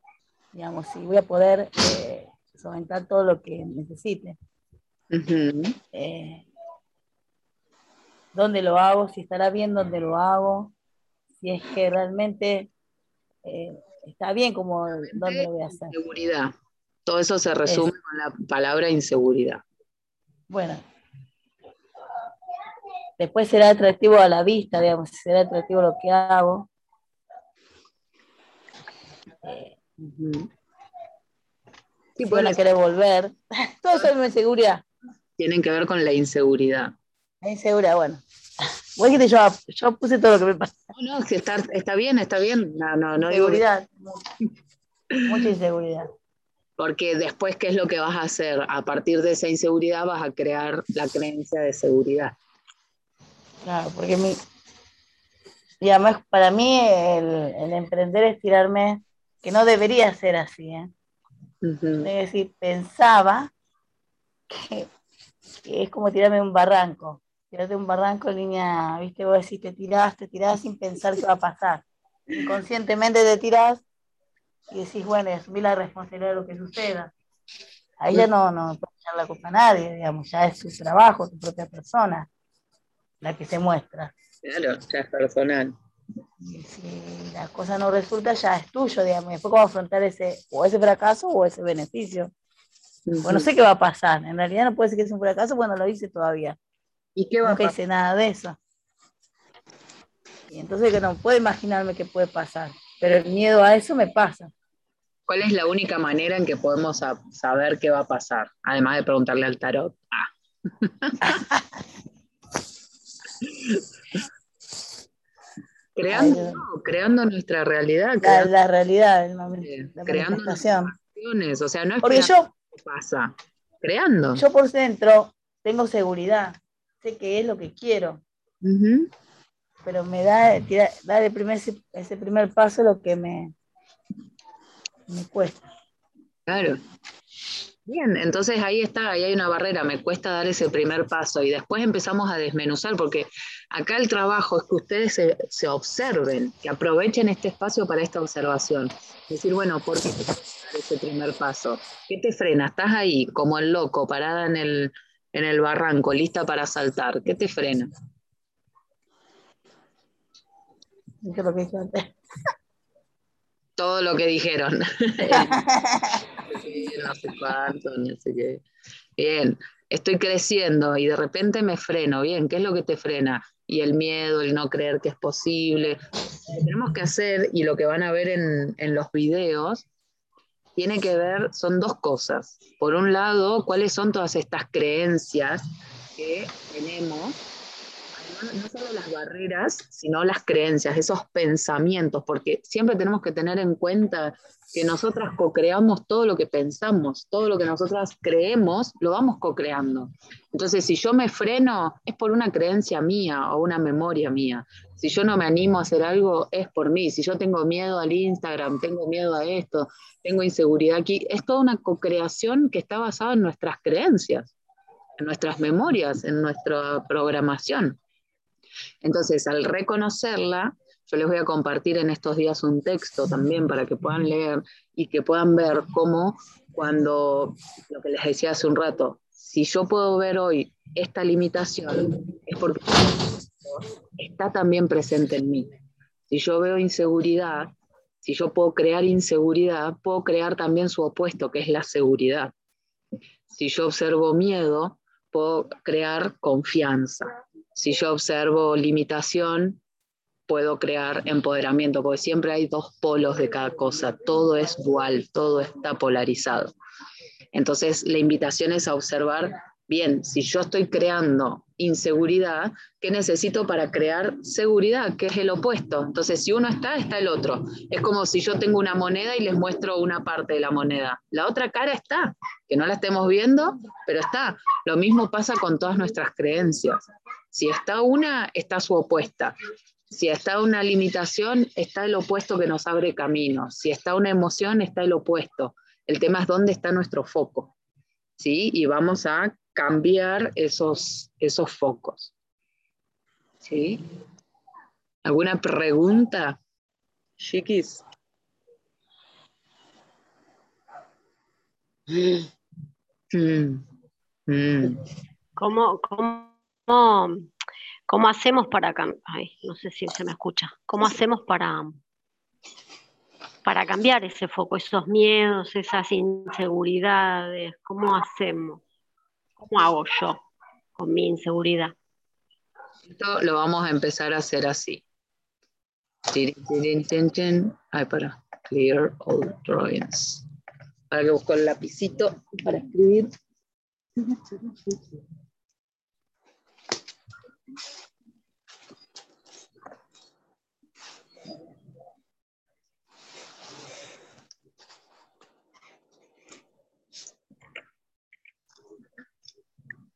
digamos, si voy a poder eh, solventar todo lo que necesite. Eh, ¿Dónde lo hago? Si estará bien dónde lo hago. Si es que realmente eh, está bien como dónde lo voy a hacer. Inseguridad. Todo eso se resume con la palabra inseguridad. Bueno. Después será atractivo a la vista, digamos, será atractivo lo que hago. Eh. Sí, si pues, querer volver. Todo eso es inseguridad. tienen que ver con la inseguridad. La inseguridad, bueno. Vos dijiste, yo, yo puse todo lo que me pasa. No, no, es que está, está bien, está bien. No, no, no digo que- Inseguridad. Mucha inseguridad. Porque después, ¿qué es lo que vas a hacer? A partir de esa inseguridad vas a crear la creencia de seguridad. Claro, porque mi. Y además, para mí, el, el emprender es tirarme, que no debería ser así, ¿eh? Es decir, pensaba que, que es como tirarme un barranco. Tirarte un barranco en línea, viste, vos decís, te tirás, te tirás sin pensar qué va a pasar. Inconscientemente te tirás y decís, bueno, y asumí la responsabilidad de lo que suceda. Ahí ya no, no puede echar la culpa a nadie, digamos, ya es su trabajo, tu propia persona, la que se muestra. Claro, ya es personal. Y si la cosa no resulta, ya es tuyo, digamos. y Después cómo afrontar ese, o ese fracaso o ese beneficio. Bueno, no sé qué va a pasar. En realidad no puede ser que sea un fracaso, bueno, lo hice todavía. ¿Y qué va a Nunca pasar? hice nada de eso. Y entonces que no puedo imaginarme qué puede pasar. Pero el miedo a eso me pasa. ¿Cuál es la única manera en que podemos sa- saber qué va a pasar? Además de preguntarle al tarot. Ah. creando, Ay, no, creando nuestra realidad, La, creando, la realidad, el momento, eh, la creando acciones. O sea, no es Porque yo, qué pasa, creando. yo por dentro tengo seguridad. Sé qué es lo que quiero. Pero me da dar el primer, ese primer paso lo que me, me cuesta. Claro. Bien, entonces ahí está, ahí hay una barrera, me cuesta dar ese primer paso y después empezamos a desmenuzar, porque acá el trabajo es que ustedes se, se observen, que aprovechen este espacio para esta observación. Decir, bueno, ¿por qué dar ese primer paso? ¿Qué te frena? Estás ahí como el loco, parada en el, en el barranco, lista para saltar. ¿Qué te frena? Es lo que. Todo lo que dijeron. no sé cuánto, no sé qué. Bien, estoy creciendo y de repente me freno. Bien, ¿qué es lo que te frena? Y el miedo, el no creer que es posible. Lo que tenemos que hacer, y lo que van a ver en, en los videos, tiene que ver, son dos cosas. Por un lado, cuáles son todas estas creencias que tenemos no, solo las barreras, sino las creencias, esos pensamientos, porque siempre tenemos que tener en cuenta que nosotras co-creamos todo lo que pensamos, todo lo que nosotras creemos, lo vamos co-creando. Entonces, si yo me freno, es por una creencia mía o una memoria mía. Si yo no me animo a hacer algo, es por mí. Si yo tengo miedo al Instagram, tengo miedo a esto, tengo inseguridad aquí, es toda una co-creación que está basada en nuestras creencias, en nuestras memorias, en nuestra programación. Entonces, al reconocerla, yo les voy a compartir en estos días un texto también para que puedan leer y que puedan ver cómo cuando, lo que les decía hace un rato, si yo puedo ver hoy esta limitación, es porque está también presente en mí. Si yo veo inseguridad, si yo puedo crear inseguridad, puedo crear también su opuesto, que es la seguridad. Si yo observo miedo, puedo crear confianza si yo observo limitación, puedo crear empoderamiento, porque siempre hay dos polos de cada cosa, todo es dual, todo está polarizado. Entonces, la invitación es a observar Bien, si yo estoy creando inseguridad, ¿qué necesito para crear seguridad? Que es el opuesto. Entonces, si uno está, está el otro. Es como si yo tengo una moneda y les muestro una parte de la moneda. La otra cara está, que no la estemos viendo, pero está. Lo mismo pasa con todas nuestras creencias. Si está una, está su opuesta. Si está una limitación, está el opuesto que nos abre camino. Si está una emoción, está el opuesto. El tema es dónde está nuestro foco. ¿Sí? Y vamos a cambiar esos, esos focos. ¿Sí? ¿Alguna pregunta, chiquis? Mm, mm. ¿Cómo, cómo, hacemos para cambiar? No sé si se me escucha. ¿Cómo hacemos para, para cambiar ese foco, esos miedos, esas inseguridades? ¿Cómo hacemos? ¿Cómo hago yo con mi inseguridad? Esto lo vamos a empezar a hacer así. Ay, para. Clear all drawings. Ahora que busco el lapicito para escribir.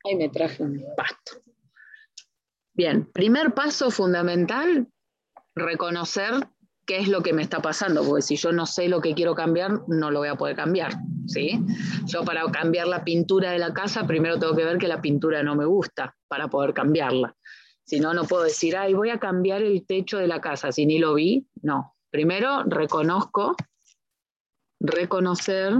Ahí me traje un pasto. Bien, primer paso fundamental, reconocer qué es lo que me está pasando, porque si yo no sé lo que quiero cambiar, no lo voy a poder cambiar, ¿sí? Yo para cambiar la pintura de la casa, primero tengo que ver que la pintura no me gusta para poder cambiarla. Si no, no puedo decir, ay, voy a cambiar el techo de la casa, si ni lo vi, no. Primero reconozco, reconocer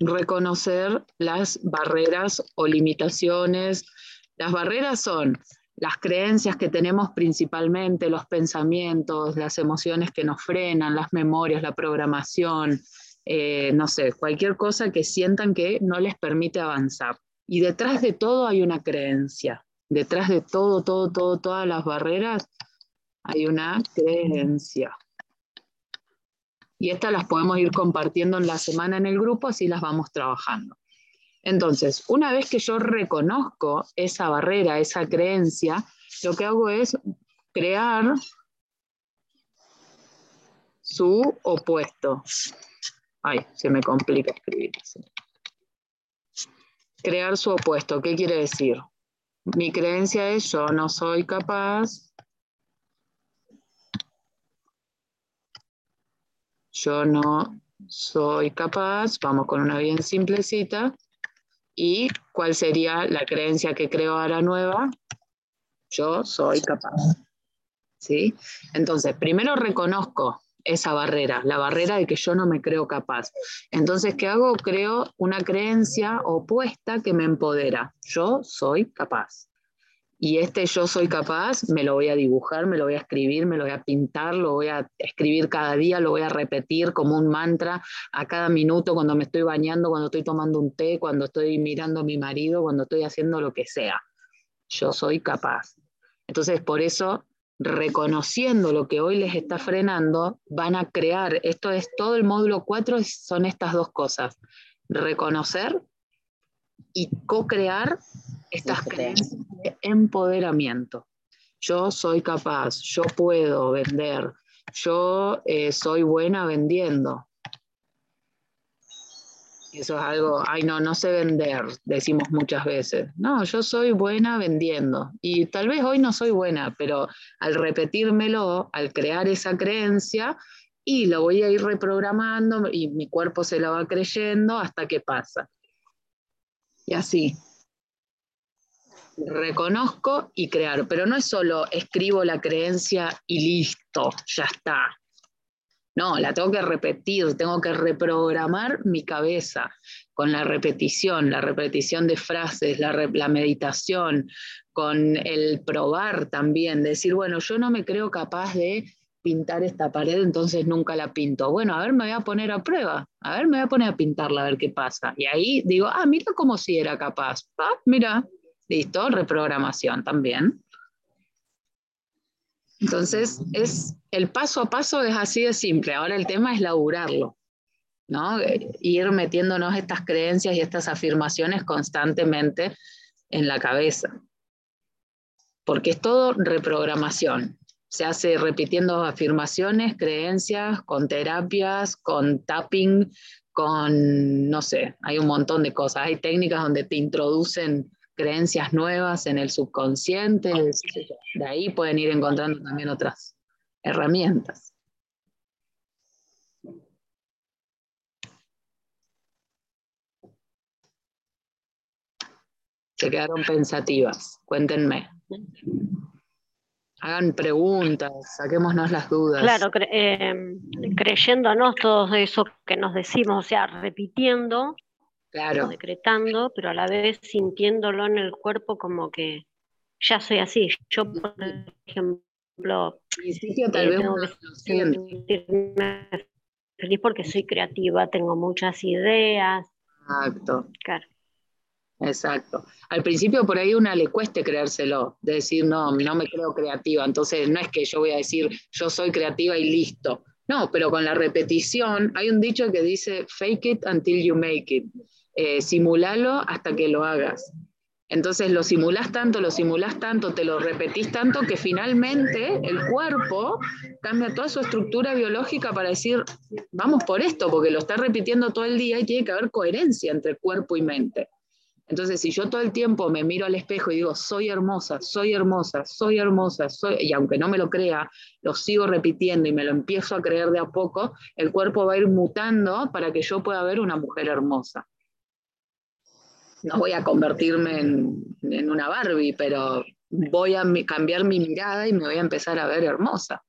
reconocer las barreras o limitaciones. Las barreras son las creencias que tenemos principalmente, los pensamientos, las emociones que nos frenan, las memorias, la programación, eh, no sé, cualquier cosa que sientan que no les permite avanzar. Y detrás de todo hay una creencia. Detrás de todo, todo, todo, todas las barreras hay una creencia. Y estas las podemos ir compartiendo en la semana en el grupo, así las vamos trabajando. Entonces, una vez que yo reconozco esa barrera, esa creencia, lo que hago es crear su opuesto. Ay, se me complica escribir. Crear su opuesto, ¿qué quiere decir? Mi creencia es yo no soy capaz yo no soy capaz, vamos con una bien simplecita, y cuál sería la creencia que creo ahora nueva, yo soy capaz. ¿Sí? Entonces, primero reconozco esa barrera, la barrera de que yo no me creo capaz. Entonces, ¿qué hago? Creo una creencia opuesta que me empodera. Yo soy capaz. Y este yo soy capaz, me lo voy a dibujar, me lo voy a escribir, me lo voy a pintar, lo voy a escribir cada día, lo voy a repetir como un mantra a cada minuto cuando me estoy bañando, cuando estoy tomando un té, cuando estoy mirando a mi marido, cuando estoy haciendo lo que sea. Yo soy capaz. Entonces, por eso, reconociendo lo que hoy les está frenando, van a crear, esto es todo el módulo 4, son estas dos cosas, reconocer y co-crear estas creencias de empoderamiento. Yo soy capaz, yo puedo vender, yo eh, soy buena vendiendo. Eso es algo, ay no, no sé vender, decimos muchas veces. No, yo soy buena vendiendo. Y tal vez hoy no soy buena, pero al repetírmelo, al crear esa creencia, y lo voy a ir reprogramando y mi cuerpo se la va creyendo hasta que pasa. Y así, reconozco y crear, pero no es solo escribo la creencia y listo, ya está. No, la tengo que repetir, tengo que reprogramar mi cabeza con la repetición, la repetición de frases, la, meditación, con el probar también, decir, bueno, yo no me creo capaz de pintar esta pared, entonces nunca la pinto. Bueno, a ver, me voy a poner a prueba, a ver, me voy a poner a pintarla, a ver qué pasa. Y ahí digo, ah, mira como si era capaz. Ah, mira, Listo, reprogramación también. Entonces, es, el paso a paso es así de simple. Ahora el tema es laburarlo. ¿no? Eh, ir metiéndonos estas creencias y estas afirmaciones constantemente en la cabeza. Porque es todo reprogramación. Se hace repitiendo afirmaciones, creencias, con terapias, con tapping, con, no sé, hay un montón de cosas. Hay técnicas donde te introducen creencias nuevas en el subconsciente. De ahí pueden ir encontrando también otras herramientas. Se quedaron pensativas. Cuéntenme. Hagan preguntas, saquémonos las dudas. Claro, eh, creyéndonos todo eso que nos decimos, o sea, repitiendo, claro. decretando, pero a la vez sintiéndolo en el cuerpo como que ya soy así. Yo, por ejemplo, tal vez sentirme feliz porque soy creativa, tengo muchas ideas. Exacto. Claro. Exacto. Al principio por ahí una le cueste creérselo, de decir, no, no me creo creativa. Entonces no es que yo voy a decir, yo soy creativa y listo. No, pero con la repetición, hay un dicho que dice, fake it until you make it. Eh, hasta que lo hagas. Entonces lo simulás tanto, lo simulás tanto, te lo repetís tanto que finalmente el cuerpo cambia toda su estructura biológica para decir, vamos por esto, porque lo está repitiendo todo el día y tiene que haber coherencia entre cuerpo y mente. Entonces, si yo todo el tiempo me miro al espejo y digo, soy hermosa, soy hermosa, soy hermosa, y aunque no me lo crea, lo sigo repitiendo y me lo empiezo a creer de a poco, el cuerpo va a ir mutando para que yo pueda ver una mujer hermosa. No voy a convertirme en, en una Barbie, pero voy a cambiar mi mirada y me voy a empezar a ver hermosa.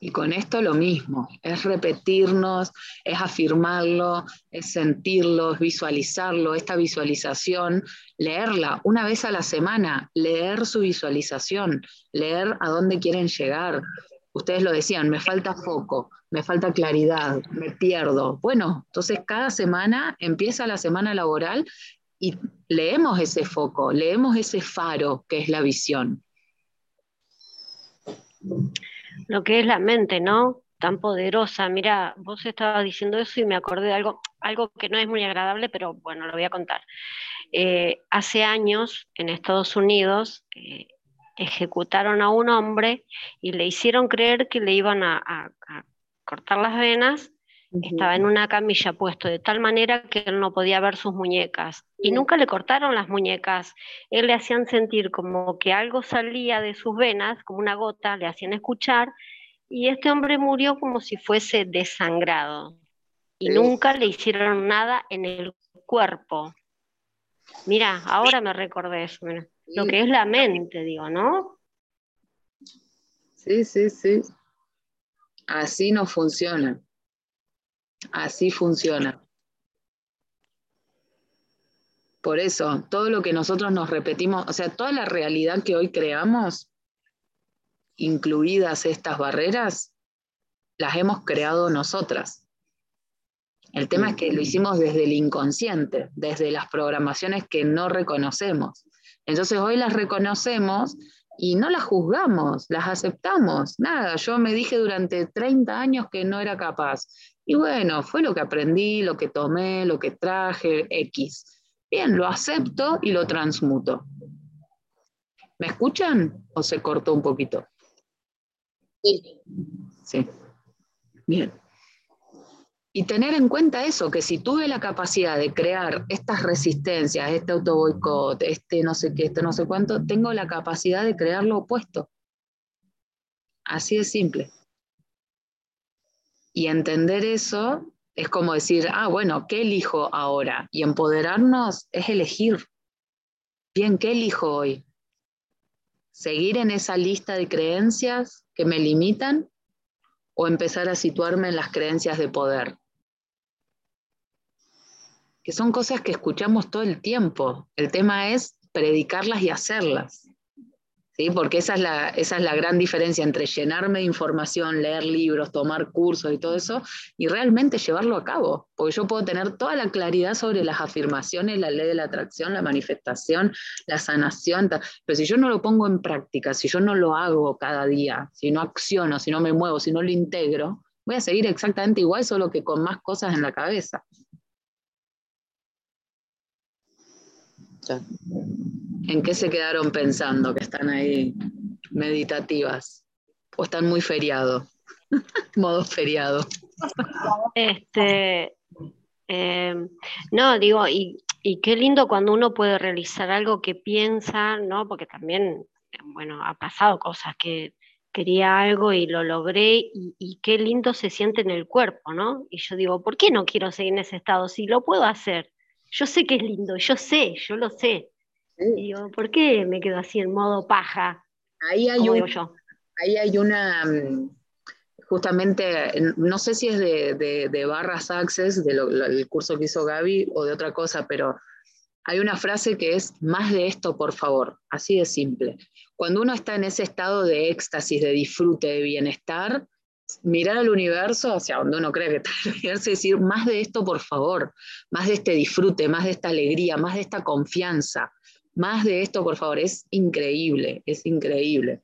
Y con esto lo mismo, es repetirnos, es afirmarlo, es sentirlo, es visualizarlo, esta visualización, leerla una vez a la semana, leer su visualización, leer a dónde quieren llegar. Ustedes lo decían, me falta foco, me falta claridad, me pierdo. Bueno, entonces cada semana empieza la semana laboral y leemos ese foco, leemos ese faro que es la visión lo que es la mente, ¿no? Tan poderosa. Mira, vos estabas diciendo eso y me acordé de algo, algo que no es muy agradable, pero bueno, lo voy a contar. Eh, hace años en Estados Unidos eh, ejecutaron a un hombre y le hicieron creer que le iban a cortar las venas estaba en una camilla puesto de tal manera que él no podía ver sus muñecas. Y nunca le cortaron las muñecas. Él le hacían sentir como que algo salía de sus venas, como una gota, le hacían escuchar. Y este hombre murió como si fuese desangrado. Y nunca le hicieron nada en el cuerpo. Mira, ahora me recordé eso. Lo que es la mente, digo, ¿no? Sí, sí, sí. Así no funciona. Así funciona. Por eso, todo lo que nosotros nos repetimos, o sea, toda la realidad que hoy creamos, incluidas estas barreras, las hemos creado nosotras. El tema es que lo hicimos desde el inconsciente, desde las programaciones que no reconocemos. Entonces hoy las reconocemos y no las juzgamos, las aceptamos. Nada, yo me dije durante 30 años que no era capaz y bueno, fue lo que aprendí, lo que tomé, lo que traje, X. Bien, lo acepto y lo transmuto. ¿Me escuchan o se cortó un poquito? Sí. Sí. Bien. Y tener en cuenta eso, que si tuve la capacidad de crear estas resistencias, este autoboicot, este no sé qué, este no sé cuánto, tengo la capacidad de crear lo opuesto. Así de simple. Y entender eso es como decir, ah, bueno, ¿qué elijo ahora? Y empoderarnos es elegir. Bien, ¿qué elijo hoy? ¿Seguir en esa lista de creencias que me limitan o empezar a situarme en las creencias de poder? Que son cosas que escuchamos todo el tiempo. El tema es predicarlas y hacerlas. Porque esa es, la, esa es la gran diferencia entre llenarme de información, leer libros, tomar cursos y todo eso, y realmente llevarlo a cabo. Porque yo puedo tener toda la claridad sobre las afirmaciones, la ley de la atracción, la manifestación, la sanación, pero si yo no lo pongo en práctica, si yo no lo hago cada día, si no acciono, si no me muevo, si no lo integro, Voy a seguir exactamente igual, solo que con más cosas en la cabeza. ¿En qué se quedaron pensando que están ahí meditativas? ¿O están muy feriado? Modo feriado. Este, eh, no, digo, y, qué lindo cuando uno puede realizar algo que piensa, ¿no? Porque también, bueno, ha pasado cosas que quería algo y lo logré y, y, qué lindo se siente en el cuerpo, ¿no? Y yo digo, ¿por qué no quiero seguir en ese estado si lo puedo hacer? Yo sé que es lindo, yo sé, yo lo sé. Y digo, ¿por qué me quedo así en modo paja? Ahí hay, un, ahí hay una, mm, justamente, no sé si es de, de, de Barras Access, del curso que hizo Gaby, o de otra cosa, pero hay una frase que es, más de esto, por favor, así de simple. Cuando uno está en ese estado de éxtasis, de disfrute, de bienestar, mirar al universo hacia donde uno cree que está el universo y decir, más de esto, por favor, más de este disfrute, más de esta alegría, más de esta confianza, más de esto, por favor, es increíble, es increíble.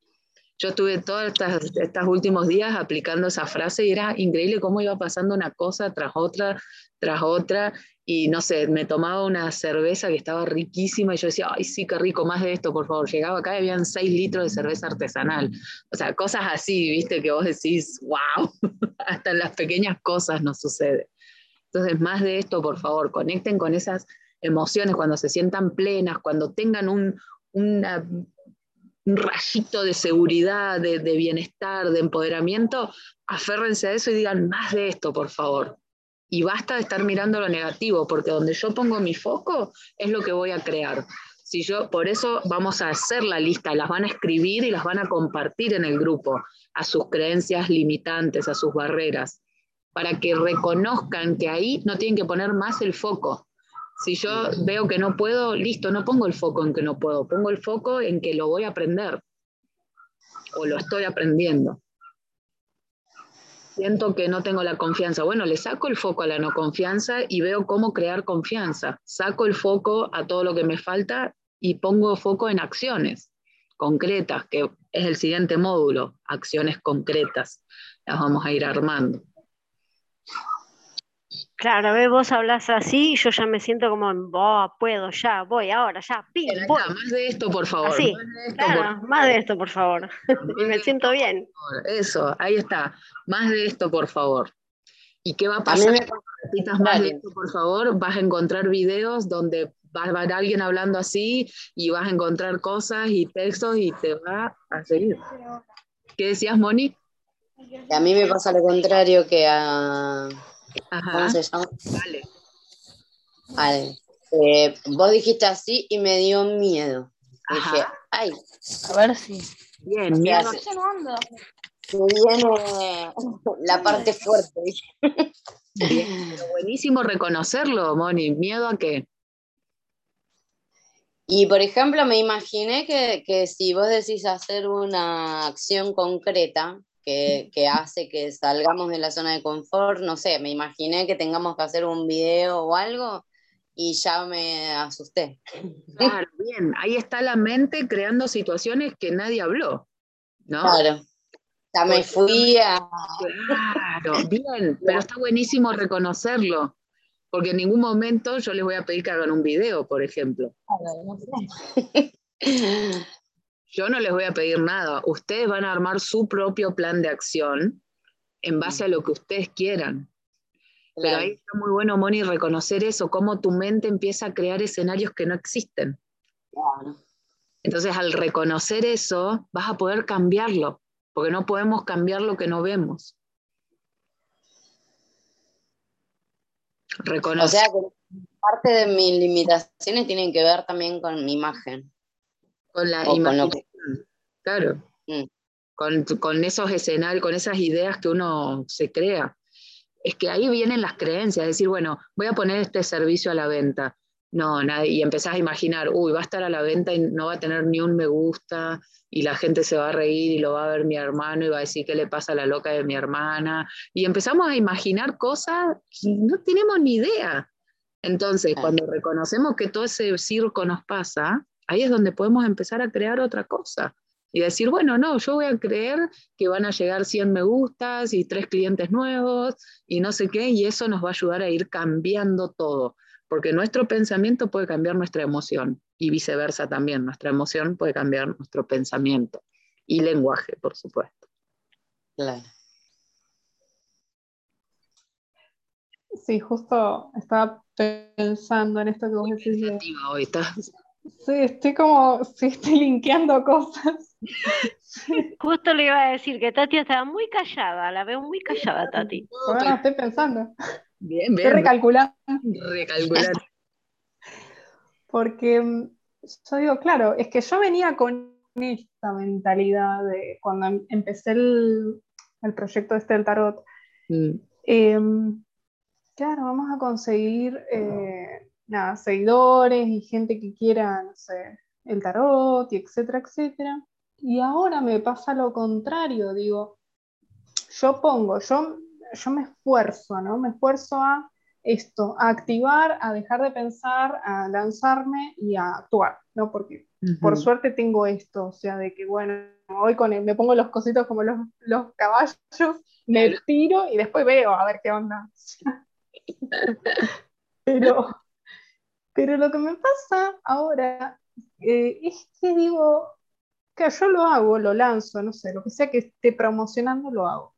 Yo estuve todos estos últimos días aplicando esa frase y era increíble cómo iba pasando una cosa tras otra, tras otra, y no sé, me tomaba una cerveza que estaba riquísima y yo decía, ay, sí, qué rico, más de esto, por favor. Llegaba acá y habían seis litros de cerveza artesanal. O sea, cosas así, viste, que vos decís, wow, hasta en las pequeñas cosas nos sucede. Entonces, más de esto, por favor, conecten con esas emociones cuando se sientan plenas, cuando tengan un, un rayito de seguridad, de bienestar, de empoderamiento, aférrense a eso y digan, más de esto, por favor y basta de estar mirando lo negativo, porque donde yo pongo mi foco es lo que voy a crear. Si yo, por eso vamos a hacer la lista, las van a escribir y las van a compartir en el grupo, a sus creencias limitantes, a sus barreras, para que reconozcan que ahí no tienen que poner más el foco. Si yo veo que no puedo, listo, no pongo el foco en que no puedo, pongo el foco en que lo voy a aprender o lo estoy aprendiendo siento que no tengo la confianza. Bueno, le saco el foco a la no confianza y veo cómo crear confianza. Saco el foco a todo lo que me falta y pongo foco en acciones concretas, que es el siguiente módulo, acciones concretas. Las vamos a ir armando. Claro, a ver, vos hablas así y yo ya me siento como, oh, puedo, ya, voy, ahora, ya, pim, voy. Más de esto, por favor. Así, más de esto, claro, por... más de esto, por favor. y me siento bien. Eso, ahí está. Más de esto, por favor. ¿Y qué va a pasar? Si más de esto, por favor, vas a encontrar videos donde va a haber alguien hablando así y vas a encontrar cosas y textos y te va a seguir. ¿Qué decías, Moni? A mí me pasa lo contrario que a... ¿Cómo se llama? Vale. Vale. Eh, vos dijiste así y me dio miedo. Dije, ay. A ver si. Bien, miedo. Viene la parte fuerte. Bien, buenísimo reconocerlo, Moni. ¿Miedo a qué? Y por ejemplo, me imaginé que, que si vos decís hacer una acción concreta, que, que, hace que salgamos de la zona de confort, no sé, me imaginé que tengamos que hacer un video o algo y ya me asusté. Claro, bien, ahí está la mente creando situaciones que nadie habló, ¿no? Claro. Ya me fui a... Claro, bien, pero está buenísimo reconocerlo, porque en ningún momento yo les voy a pedir que hagan un video, por ejemplo. Yo no les voy a pedir nada. Ustedes van a armar su propio plan de acción en base a lo que ustedes quieran. Pero ahí está muy bueno, Moni, reconocer eso, cómo tu mente empieza a crear escenarios que no existen. Entonces, al reconocer eso, vas a poder cambiarlo, porque no podemos cambiar lo que no vemos. Reconocer. O sea, que parte de mis limitaciones tienen que ver también con mi imagen. Con la imaginación, claro. Mm. Con, con, esos escenarios, con esas ideas que uno se crea. Es que ahí vienen las creencias, decir, bueno, voy a poner este servicio a la venta. No, nadie, y empezás a imaginar, uy, va a estar a la venta y no va a tener ni un me gusta, y la gente se va a reír y lo va a ver mi hermano y va a decir qué le pasa a la loca de mi hermana. Y empezamos a imaginar cosas que no tenemos ni idea. Entonces, cuando reconocemos que todo ese circo nos pasa, ahí es donde podemos empezar a crear otra cosa. y decir, bueno, no, yo voy a creer que van a llegar 100 me gustas y tres clientes nuevos y no sé qué, y eso nos va a ayudar a ir cambiando todo, porque nuestro pensamiento puede cambiar nuestra emoción y viceversa también, nuestra emoción puede cambiar nuestro pensamiento y lenguaje, por supuesto. Claro. Sí, justo estaba pensando en esto que vos decís. de- hoy, ¿estás? Sí, estoy como, sí, estoy linkeando cosas. Justo le iba a decir que Tati estaba muy callada, la veo muy callada, Tati. Bueno, estoy pensando, Bien, estoy bien, recalculando. recalcular. Porque mm, yo digo, claro, es que yo venía con esta mentalidad de cuando em- empecé el, el proyecto este del tarot. Mm, em, claro, vamos a conseguir eh, nada, seguidores y gente que quiera, no sé, el tarot y etcétera, etcétera. Y ahora me pasa lo contrario, digo, yo pongo, yo, yo me esfuerzo, ¿no? Me esfuerzo a esto, a activar, a dejar de pensar, a lanzarme y a actuar, ¿no? Porque por suerte tengo esto, o sea, de que bueno, hoy con el- me pongo los cositos como los, los caballos, me tiro y después veo a ver qué onda. Pero, pero lo que me pasa ahora eh, es que digo, que yo lo hago, lo lanzo, no sé, lo que sea que esté promocionando, lo hago.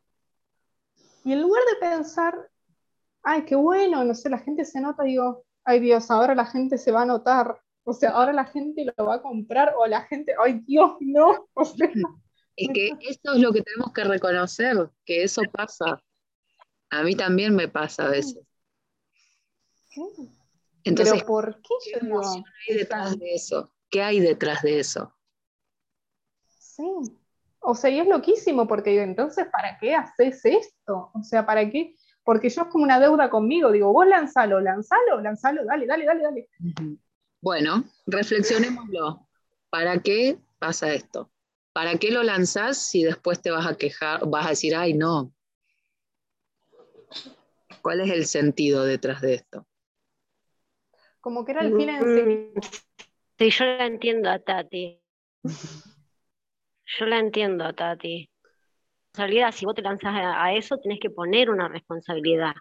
Y en lugar de pensar, ay, qué bueno, no sé, la gente se nota, digo, ay Dios, ahora la gente se va a notar, o sea, ahora la gente lo va a comprar, o la gente, ay Dios, no, o sea, Es que eso es lo que tenemos que reconocer, que eso pasa. A mí también me pasa a veces. ¿qué? Entonces, pero ¿por qué emoción hay detrás de eso? ¿Qué hay detrás de eso? Sí. O sea, y es loquísimo porque digo, entonces, ¿para qué haces esto? O sea, ¿para qué? Porque yo es como una deuda conmigo, digo, vos lanzalo, lanzalo, lanzalo, dale, dale, dale, dale. Bueno, reflexionémoslo. ¿Para qué pasa esto? ¿Para qué lo lanzás si después te vas a quejar, vas a decir, ay, no? ¿Cuál es el sentido detrás de esto? Como que era el fin en sí. Sí, yo la entiendo a Tati. Yo la entiendo a Tati. Responsabilidad, si vos te lanzas a, a eso, tenés que poner una responsabilidad.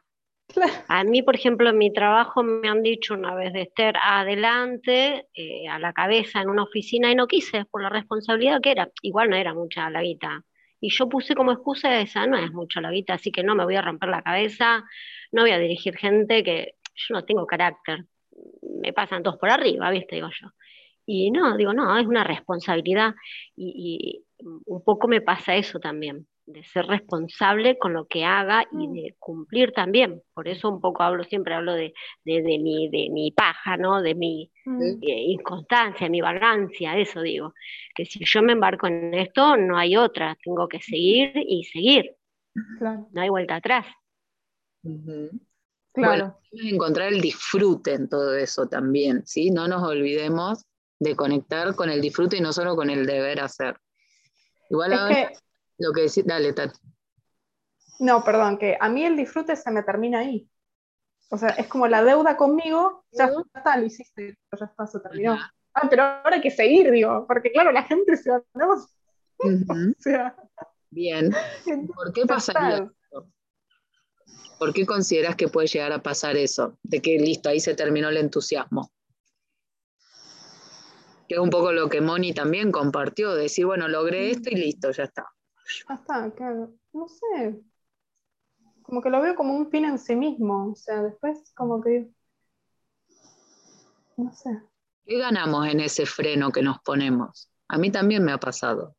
Claro. A mí, por ejemplo, en mi trabajo me han dicho una vez de Esther, adelante, eh, a la cabeza en una oficina, y no quise, por la responsabilidad que era. Igual no era mucha la guita. Y yo puse como excusa esa, no es mucho la guita, así que no me voy a romper la cabeza, no voy a dirigir gente que yo no tengo carácter. Me pasan todos por arriba, ¿viste? Digo yo. Y no, digo, no, es una responsabilidad. Y, y un poco me pasa eso también, de ser responsable con lo que haga y de cumplir también. Por eso un poco hablo, siempre hablo de, de, de mi, de mi paja, ¿no? De mi Mm, Sí. eh, inconstancia, mi vagancia, eso digo. Que si yo me embarco en esto, no hay otra, tengo que seguir y seguir, Claro, no hay vuelta atrás. Claro. Bueno, encontrar el disfrute en todo eso también, ¿sí? No nos olvidemos de conectar con el disfrute y no solo con el deber hacer. Igual Es ahora que, lo que decís, dale, Tati. no, perdón, que a mí el disfrute se me termina ahí. O sea, es como la deuda conmigo, ya está, lo hiciste, ya está, se terminó. Ah, pero ahora hay que seguir, digo, porque claro, la gente se va, Ujú. sea, Bien. ¿Por qué pasaría? ¿Por qué consideras que puede llegar a pasar eso? De que listo, ahí se terminó el entusiasmo. Que es un poco lo que Moni también compartió, de decir, bueno, logré esto y listo, ya está. Ya está, claro. No sé. Como que lo veo como un fin en sí mismo. O sea, después como que. No sé. ¿Qué ganamos en ese freno que nos ponemos? A mí también me ha pasado.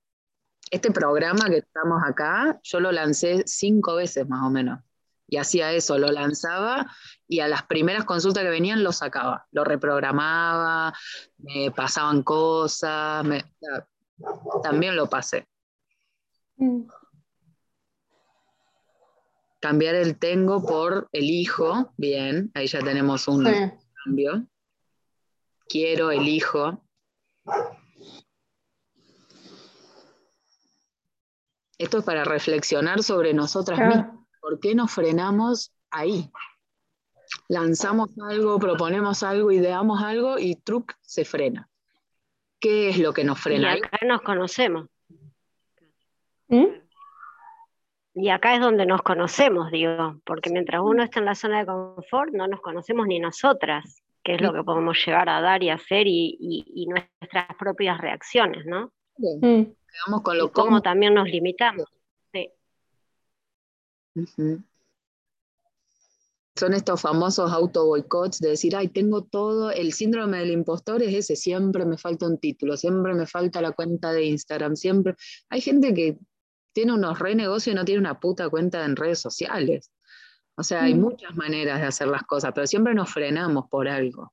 Este programa que estamos acá, yo lo lancé cinco veces más o menos. Y hacía eso, lo lanzaba y a las primeras consultas que venían lo sacaba, lo reprogramaba, me pasaban cosas, me- también lo pasé. Mm, Cambiar el tengo por elijo, bien, ahí ya tenemos un Sí. cambio. Quiero, elijo. Esto es para reflexionar sobre nosotras mismas. ¿Por qué nos frenamos ahí? Lanzamos algo, proponemos algo, ideamos algo y truc se frena. ¿Qué es lo que nos Y frena? Ahí acá nos conocemos. ¿Mm? Y acá es donde nos conocemos, digo, porque mientras uno está en la zona de confort, no nos conocemos ni nosotras, que es lo que podemos llegar a dar y hacer y, y- y nuestras propias reacciones, ¿no? Mm. Quedamos con Y lo cómo también nos limitamos. Son estos famosos auto boicots de decir, ay, tengo todo, el síndrome del impostor es ese, siempre me falta un título, siempre me falta la cuenta de Instagram, siempre. Hay gente que tiene unos re negocios y no tiene una puta cuenta en redes sociales. O sea, hay Mm. muchas maneras de hacer las cosas, pero siempre nos frenamos por algo.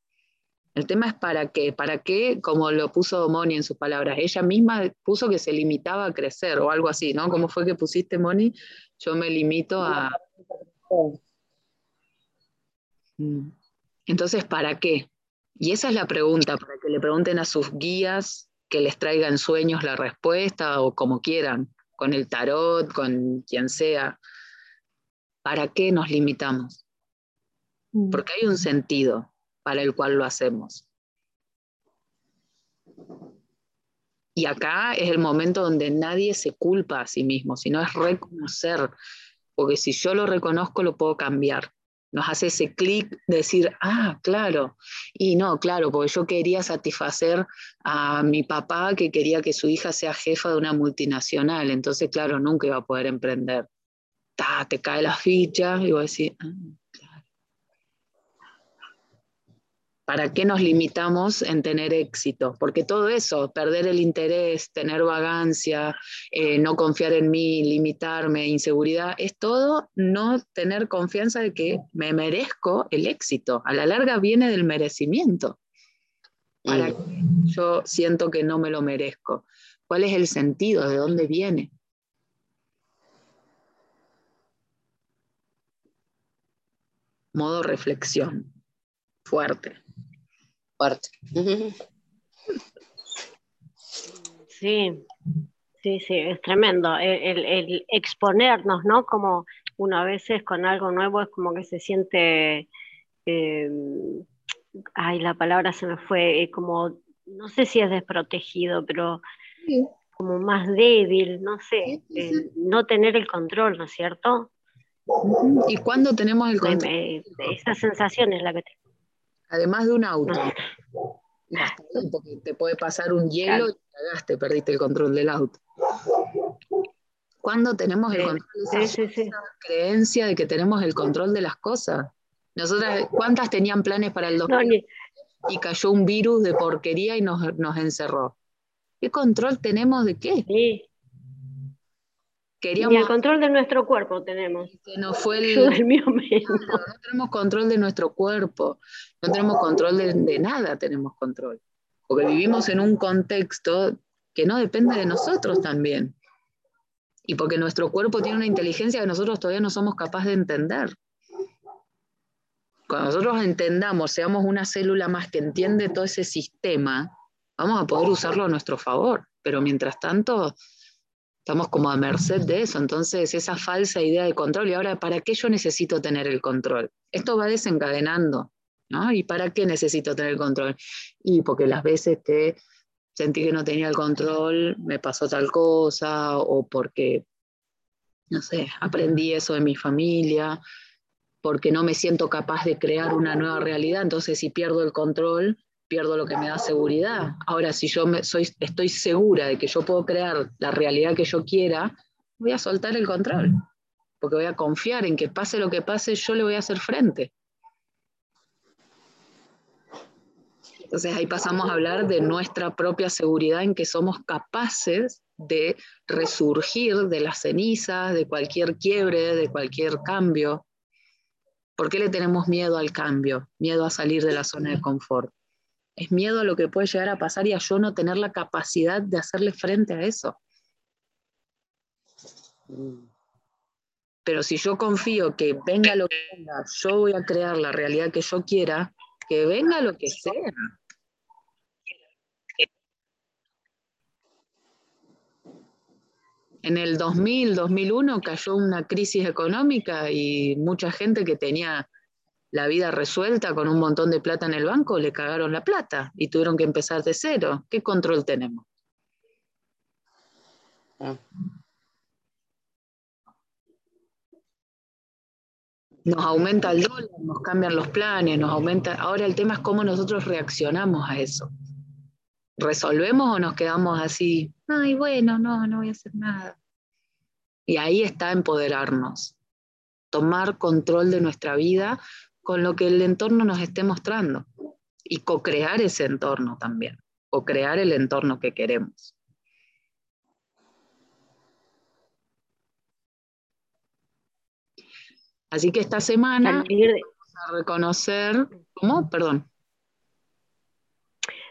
El tema es para qué, para qué, como lo puso Moni en sus palabras, ella misma puso que se limitaba a crecer o algo así, ¿no? ¿Cómo fue que pusiste, Moni? Yo me limito a... Mm. Entonces, ¿para qué? Y esa es la pregunta, para que le pregunten a sus guías que les traigan sueños la respuesta o como quieran, con el tarot, con quien sea. ¿Para qué nos limitamos? Mm. Porque hay un sentido para el cual lo hacemos. Y acá es el momento donde nadie se culpa a sí mismo, sino es reconocer, porque si yo lo reconozco lo puedo cambiar. Nos hace ese clic de decir, ah, claro, y no, claro, porque yo quería satisfacer a mi papá que quería que su hija sea jefa de una multinacional, entonces, claro, nunca iba a poder emprender. Ta, te cae la ficha y vos decís, ah, claro. ¿Para qué nos limitamos en tener éxito? Porque todo eso, perder el interés, tener vagancia, eh, no confiar en mí, limitarme, inseguridad, es todo no tener confianza de que me merezco el éxito. A la larga viene del merecimiento. ¿Para Mm. qué yo siento que no me lo merezco? ¿Cuál es el sentido? ¿De dónde viene? Modo reflexión. Fuerte. Sí, sí, sí, es tremendo. El, el- el exponernos, ¿no? Como uno a veces con algo nuevo es como que se siente, eh, ay, la palabra se me fue, eh, como, no sé si es desprotegido, pero como más débil, no sé, Sí, sí, eh, no tener el control, ¿no es cierto? ¿Y cuándo tenemos el control? esa sensación es la que tengo. Además de un auto. Porque te puede pasar un hielo y te cagaste, perdiste el control del auto. ¿Cuándo tenemos el Sí, control de sí, esa sí, sí. creencia de que tenemos el control de las cosas? Nosotras, ¿cuántas tenían planes para el No, 2000 ni- y cayó un virus de porquería y nos, nos encerró? ¿Qué control tenemos de qué? Ni el Queríamos control de nuestro cuerpo tenemos. nos fue el, mío. Claro, no tenemos control de nuestro cuerpo, no tenemos control de, de nada, tenemos control. Porque vivimos en un contexto que no depende de nosotros también. Y porque nuestro cuerpo tiene una inteligencia que nosotros todavía no somos capaces de entender. Cuando nosotros entendamos, seamos una célula más que entiende todo ese sistema, vamos a poder usarlo a nuestro favor. Pero mientras tanto, estamos como a merced de eso. Entonces, esa falsa idea de control. Y ahora, ¿para qué yo necesito tener el control? Esto va desencadenando. ¿no? ¿Y para qué necesito tener el control? Y porque las veces que sentí que no tenía el control, me pasó tal cosa, o porque, no sé, aprendí eso de mi familia, porque no me siento capaz de crear una nueva realidad. Entonces, si pierdo el control, pierdo lo que me da seguridad. Ahora, si yo me, soy, estoy segura de que yo puedo crear la realidad que yo quiera, voy a soltar el control, porque voy a confiar en que pase lo que pase, yo le voy a hacer frente. Entonces ahí pasamos a hablar de nuestra propia seguridad en que somos capaces de resurgir de las cenizas, de cualquier quiebre, de cualquier cambio. ¿Por qué le tenemos miedo al cambio? Miedo a salir de la zona de confort. Es miedo a lo que puede llegar a pasar y a yo no tener la capacidad de hacerle frente a eso. Pero si yo confío que venga lo que venga, yo voy a crear la realidad que yo quiera, que venga lo que sea. En el 2000, 2001 cayó una crisis económica y mucha gente que tenía la vida resuelta con un montón de plata en el banco, le cagaron la plata y tuvieron que empezar de cero. ¿Qué control tenemos? Ah. Nos aumenta el dólar, nos cambian los planes, nos aumenta. Ahora el tema es cómo nosotros reaccionamos a eso. ¿Resolvemos o nos quedamos así? Ay, bueno, no, no voy a hacer nada. Y ahí está empoderarnos, tomar control de nuestra vida con lo que el entorno nos esté mostrando y co-crear ese entorno también, o crear el entorno que queremos. Así que esta semana vamos a reconocer, ¿cómo? Perdón.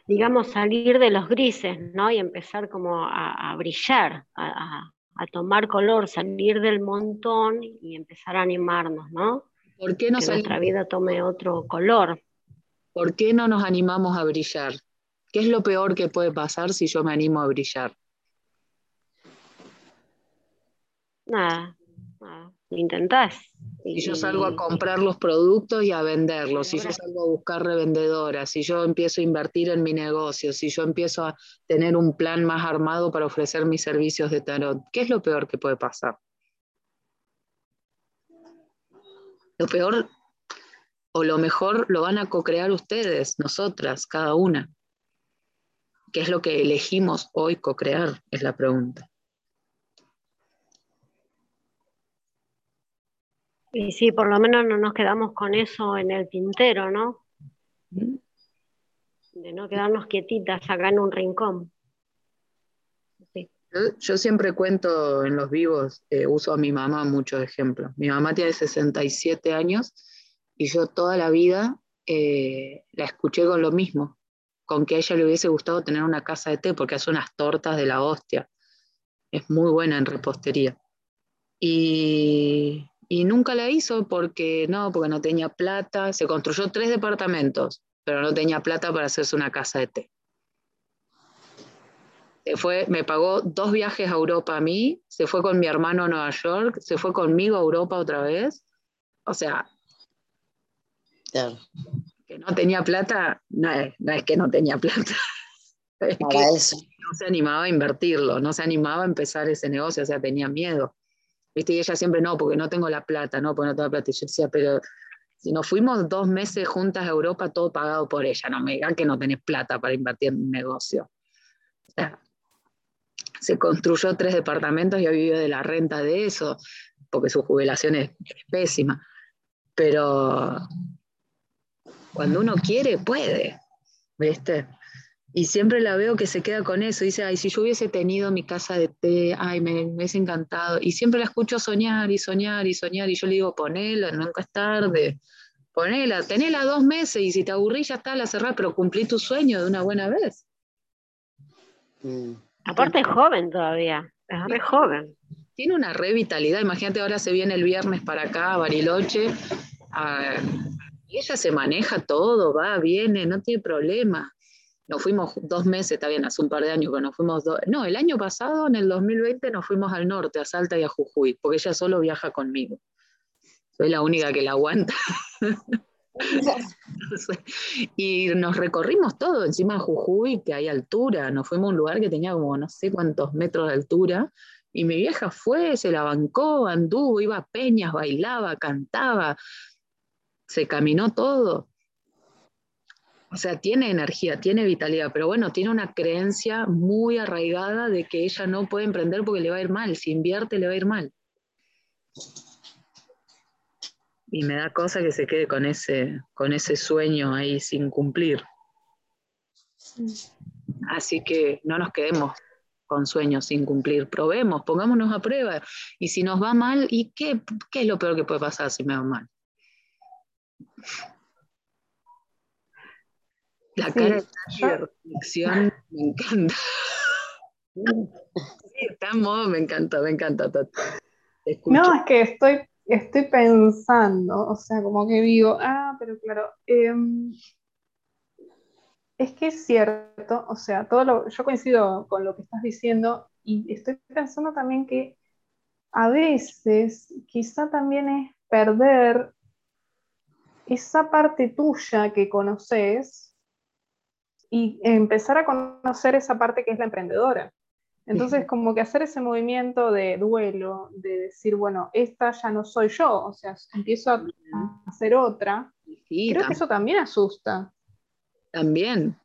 Digamos, salir de los grises, ¿no? Y empezar como a, brillar, a, tomar color, salir del montón y empezar a animarnos, ¿no? ¿Por qué no que nuestra vida tome otro color. ¿Por qué no nos animamos a brillar? ¿Qué es lo peor que puede pasar si yo me animo a brillar? Nada, nada. intentás. Si yo salgo a comprar los productos y a venderlos, si yo salgo a buscar revendedoras, si yo empiezo a invertir en mi negocio, si yo empiezo a tener un plan más armado para ofrecer mis servicios de tarot, ¿qué es lo peor que puede pasar? Lo peor o lo mejor lo van a co-crear ustedes, nosotras, cada una. ¿Qué es lo que elegimos hoy co-crear? Es la pregunta. Y sí, por lo menos no nos quedamos con eso en el tintero, ¿no? De no quedarnos quietitas acá en un rincón. Yo, siempre cuento en los vivos, eh, uso a mi mamá muchos ejemplos. Mi mamá tiene 67 años y yo toda la vida eh, la escuché con lo mismo, con que a ella le hubiese gustado tener una casa de té porque hace unas tortas de la hostia. Es muy buena en repostería. Y, y nunca la hizo porque no, porque no tenía plata. Se construyó tres departamentos, pero no tenía plata para hacerse una casa de té. Se fue, me pagó dos viajes a Europa a mí, se fue con mi hermano a Nueva York, se fue conmigo a Europa otra vez. O sea, que no tenía plata, no es, que no tenía plata. Para eso. No se animaba a invertirlo, no se animaba a empezar ese negocio, o sea, tenía miedo. ¿Viste? Y ella siempre, no, porque no tengo la plata, no, porque no tengo la plata. Y yo decía, pero si nos fuimos dos meses juntas a Europa, todo pagado por ella, no me digan que no tenés plata para invertir en un negocio. O sea, se construyó tres departamentos y ha vivido de la renta de eso, porque su jubilación es, pésima. Pero cuando uno quiere, puede. Y siempre la veo que se queda con eso. Dice, ay, si yo hubiese tenido mi casa de té, ay, me, me hubiese encantado. Y siempre la escucho soñar y soñar y soñar. Y yo le digo, ponela, nunca es tarde. Ponela, tenela dos meses y si te aburrís ya está, la cerrás, pero cumplí tu sueño de una buena vez. Mm. Aparte es joven todavía, es re joven. Tiene una revitalidad. Imagínate, ahora se viene el viernes para acá, a Bariloche. y ella se maneja todo, va, viene, no tiene problema. Nos fuimos dos meses, está bien, hace un par de años, pero nos fuimos dos. No, el año pasado, en el 2020, nos fuimos al norte, a Salta y a Jujuy, porque ella solo viaja conmigo. Soy la única que la aguanta. y nos recorrimos todo, encima de Jujuy, que hay altura. Nos fuimos a un lugar que tenía como no sé cuántos metros de altura. Y mi vieja fue, se la bancó, anduvo, iba a peñas, bailaba, cantaba, se caminó todo. O sea, tiene energía, tiene vitalidad, pero bueno, tiene una creencia muy arraigada de que ella no puede emprender porque le va a ir mal. Si invierte, le va a ir mal. Y me da cosa que se quede con ese, con ese sueño ahí sin cumplir. Así que no nos quedemos con sueños sin cumplir. Probemos, pongámonos a prueba. Y si nos va mal, ¿y qué, qué es lo peor que puede pasar si me va mal? La cara de reflexión me encanta. Sí, está en modo, me encanta, me encanta. No, es que estoy, estoy pensando, o sea, como que digo, ah, pero claro, em, es que es cierto, o sea, todo lo, yo coincido con lo que estás diciendo y estoy pensando también que a veces quizá también es perder esa parte tuya que conoces y empezar a conocer esa parte que es la emprendedora. Entonces, como que hacer ese movimiento de duelo, de decir, bueno, esta ya no soy yo, o sea, empiezo a hacer otra, creo que eso también asusta. También.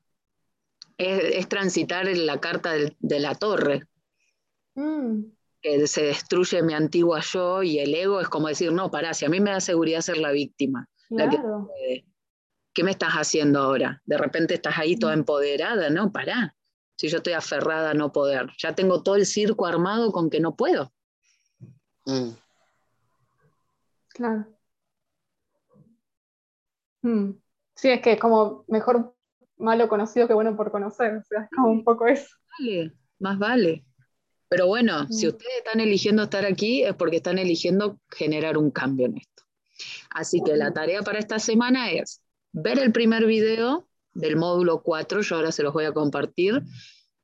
Es, transitar la carta de, la torre. Mm. Que se destruye mi antigua yo y el ego es como decir, no, pará, si a mí me da seguridad ser la víctima. ¿Qué me estás haciendo ahora? De repente estás ahí toda mm. empoderada, no, pará si yo estoy aferrada a no poder. Ya tengo todo el circo armado con que no puedo. Mm. Claro. Mm. Sí, es que es como mejor malo conocido que bueno por conocer. O sea, es como un poco eso. Vale, más vale. Pero bueno, si mm. ustedes están eligiendo estar aquí es porque están eligiendo generar un cambio en esto. Así que la tarea para esta semana es ver el primer video del módulo 4, yo ahora se los voy a compartir.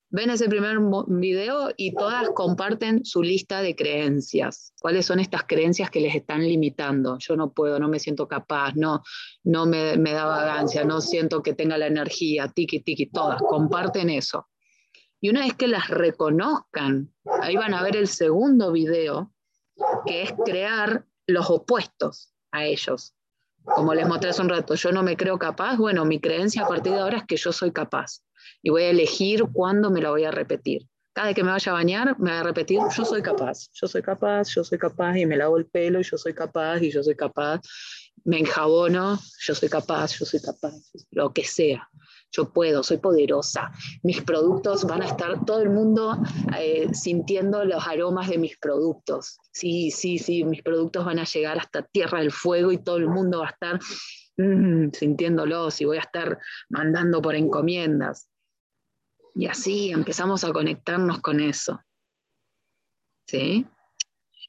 Ven ese primer video y todas comparten su lista de creencias. ¿Cuáles son estas creencias que les están limitando? Yo no puedo, no me siento capaz, no, no me, me da vagancia, no siento que tenga la energía, tiki, tiki, todas, comparten eso. Y una vez que las reconozcan, ahí van a ver el segundo video, que es crear los opuestos a ellos. Como les mostré hace un rato, yo no me creo capaz, bueno, mi creencia a partir de ahora es que yo soy capaz y voy a elegir cuándo me la voy a repetir. Cada vez que me vaya a bañar, me voy a repetir, yo soy capaz, yo soy capaz, yo soy capaz, y me lavo el pelo, y yo soy capaz, y yo soy capaz, me enjabono, yo soy capaz, yo soy capaz, lo que sea. Yo puedo, soy poderosa. Mis productos van a estar todo el mundo eh, sintiendo los aromas de mis productos. Sí, sí, sí, mis productos van a llegar hasta Tierra del Fuego y todo el mundo va a estar mm, sintiéndolos y voy a estar mandando por encomiendas. Y así empezamos a conectarnos con eso. ¿Sí?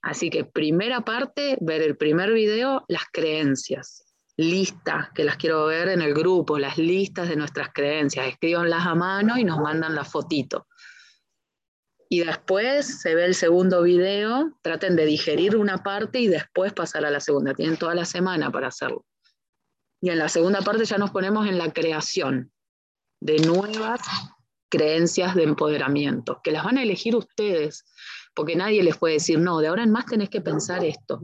Así que primera parte, ver el primer video, las creencias listas que las quiero ver en el grupo, las listas de nuestras creencias. Escríbanlas a mano y nos mandan la fotito. Y después se ve el segundo video, traten de digerir una parte y después pasar a la segunda. Tienen toda la semana para hacerlo. Y en la segunda parte ya nos ponemos en la creación de nuevas creencias de empoderamiento, que las van a elegir ustedes, porque nadie les puede decir, no, de ahora en más tenés que pensar esto.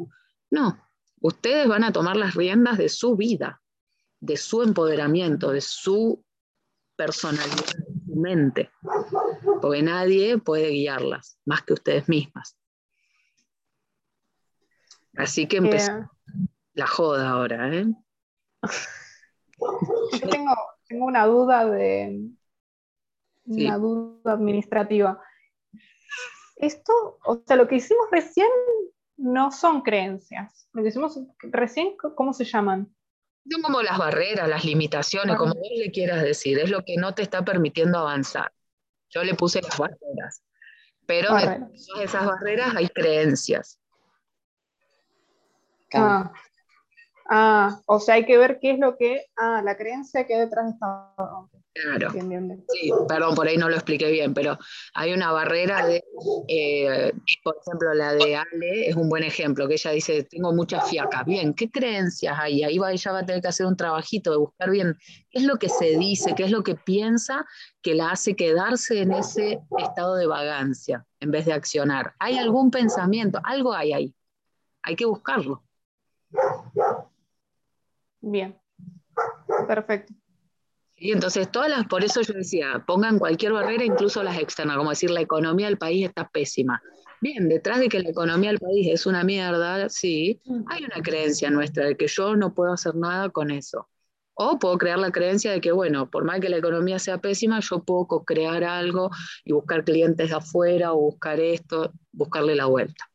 No, Ustedes van a tomar las riendas de su vida, de su empoderamiento, de su personalidad, de su mente, porque nadie puede guiarlas más que ustedes mismas. Así que empezó la joda ahora. ¿eh? Yo tengo, una duda de una duda administrativa. Esto, o sea, lo que hicimos recién no son creencias. Lo que decimos recién, ¿cómo se llaman? Son como las barreras, las limitaciones, como vos le quieras decir, es lo que no te está permitiendo avanzar. Yo le puse las barreras, pero de todas esas barreras hay creencias. Ah. ah, o sea, hay que ver qué es lo que, ah, la creencia que hay detrás de esta... Claro. Sí, perdón, por ahí no lo expliqué bien, pero hay una barrera de, eh, por ejemplo, la de Ale es un buen ejemplo, que ella dice, tengo mucha fiaca. Bien, ¿qué creencias hay? Ahí va, ella va a tener que hacer un trabajito de buscar bien qué es lo que se dice, qué es lo que piensa que la hace quedarse en ese estado de vagancia en vez de accionar. ¿Hay algún pensamiento? Algo hay ahí. Hay que buscarlo. Bien, perfecto. Y entonces todas las, por eso yo decía, pongan cualquier barrera, incluso las externas, como decir la economía del país está pésima. Bien, detrás de que la economía del país es una mierda, sí, hay una creencia nuestra de que yo no puedo hacer nada con eso. O puedo crear la creencia de que, bueno, por más que la economía sea pésima, yo puedo crear algo y buscar clientes de afuera o buscar esto, buscarle la vuelta.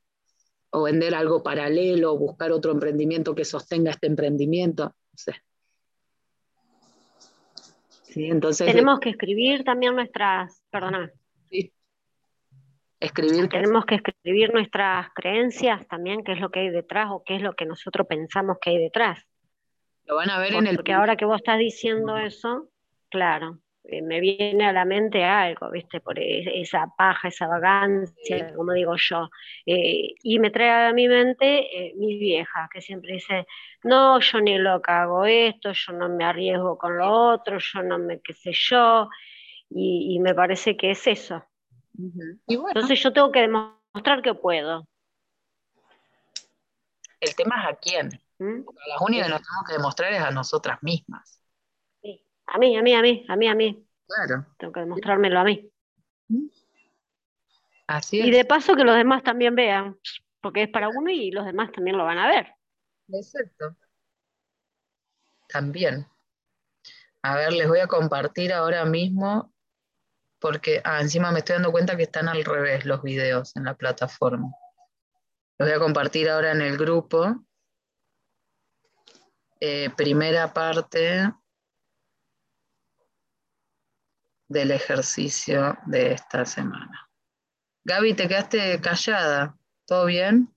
O vender algo paralelo, buscar otro emprendimiento que sostenga este emprendimiento. No sé. Entonces, Tenemos que escribir también nuestras, perdona. Escribir. Tenemos que escribir nuestras creencias también, qué es lo que hay detrás o qué es lo que nosotros pensamos que hay detrás. Lo van a ver en el. Porque ahora que vos estás diciendo eso, claro, eh, me viene a la mente algo, ¿viste? Por e, esa paja, esa vagancia, como digo yo. Eh, y me trae a mi mente eh, mi vieja, que siempre dice, no, yo ni lo hago esto, yo no me arriesgo con lo otro, yo no me qué sé yo. Y, me parece que es eso. Y bueno, Entonces yo tengo que demostrar que puedo. el tema es a quién. ¿m? Porque a las únicas que nos tenemos que demostrar es a nosotras mismas. A mí, a mí, a mí, a mí, a mí. Claro. Tengo que demostrármelo a mí. Así Y es. de paso que los demás también vean, porque es para uno y los demás también lo van a ver. Exacto. También. A ver, les voy a compartir ahora mismo, porque ah, encima me estoy dando cuenta que están al revés los videos en la plataforma. Los voy a compartir ahora en el grupo. Eh, primera parte del ejercicio de esta semana. Gaby, te quedaste callada. ¿Todo bien?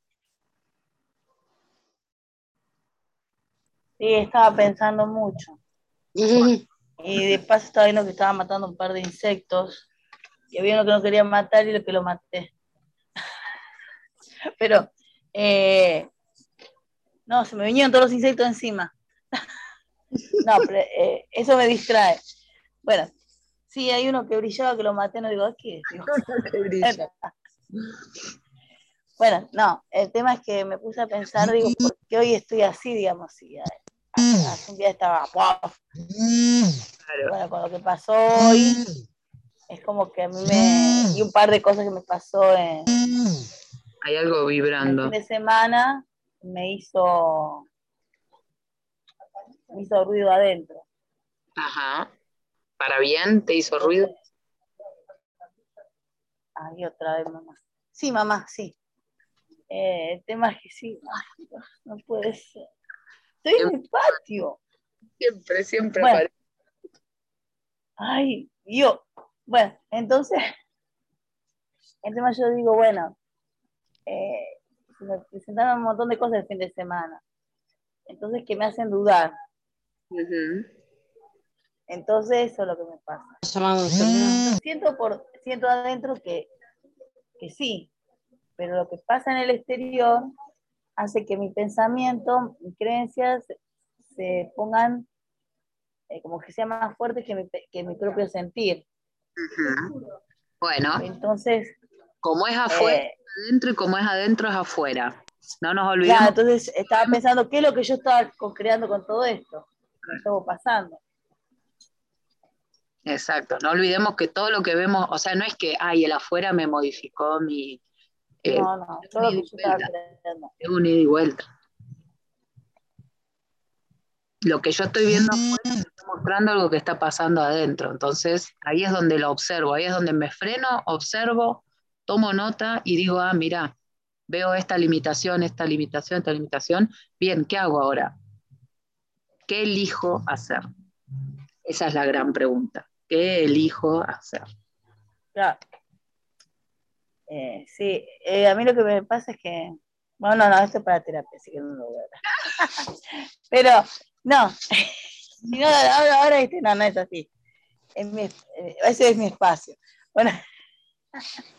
Sí, estaba pensando mucho. Y de paso estaba viendo que estaba matando un par de insectos. Y había uno que no quería matar y lo que lo maté. Pero, eh, no, se me vinieron todos los insectos encima. No, pero eh, eso me distrae. Bueno, sí, hay uno que brillaba que lo maté, no digo, ¿qué? Digo, Te brilla. Bueno, no, el tema es que me puse a pensar, digo, ¿por qué hoy estoy así, digamos? Y, eh, hace un día estaba, ¡wow! Claro. Bueno, con lo que pasó hoy, es como que a mí me. Y un par de cosas que me pasó en, Hay algo el vibrando. fin de semana, me hizo. Me hizo ruido adentro. Ajá. ¿Para bien? ¿Te hizo ruido? Ay, otra vez, mamá. Sí, mamá, sí. Eh, el tema es que sí, ay, Dios, no puede ser. Estoy en el patio. Siempre, siempre Bueno. aparece. Ay, Dios. Bueno, entonces, el tema yo digo, bueno, eh, se me presentaron un montón de cosas el fin de semana. Entonces, que me hacen dudar. Ujú. Entonces, eso es lo que me pasa. Siento, por, siento adentro que, que sí, pero lo que pasa en el exterior hace que mi pensamiento, mis creencias se pongan eh, como que sean más fuertes que mi, que mi propio sentir. Bueno, Entonces, como es afuera, eh, adentro y como es adentro es afuera. No nos olvidemos. Claro, entonces estaba pensando qué es lo que yo estaba co-creando con todo esto, que estuvo pasando. Exacto, no olvidemos que todo lo que vemos, o sea, no es que, ay, el afuera me modificó mi... eh, No, no, todo lo que yo estaba creando. es un ida y vuelta. Lo que yo estoy viendo afuera me está mostrando algo que está pasando adentro. Entonces, ahí es donde lo observo, ahí es donde me freno, observo, tomo nota y digo, ah, mira, veo esta limitación, esta limitación, esta limitación. Bien, ¿qué hago ahora? ¿Qué elijo hacer? Esa es la gran pregunta. ¿Qué elijo hacer? Claro. Eh, sí, eh, a mí lo que me pasa es que, bueno, no, no, esto es para terapia, así que no lo voy a. Pero, no, ahora, ahora este, no, no es así. Es mi, eh, ese es mi espacio. Bueno,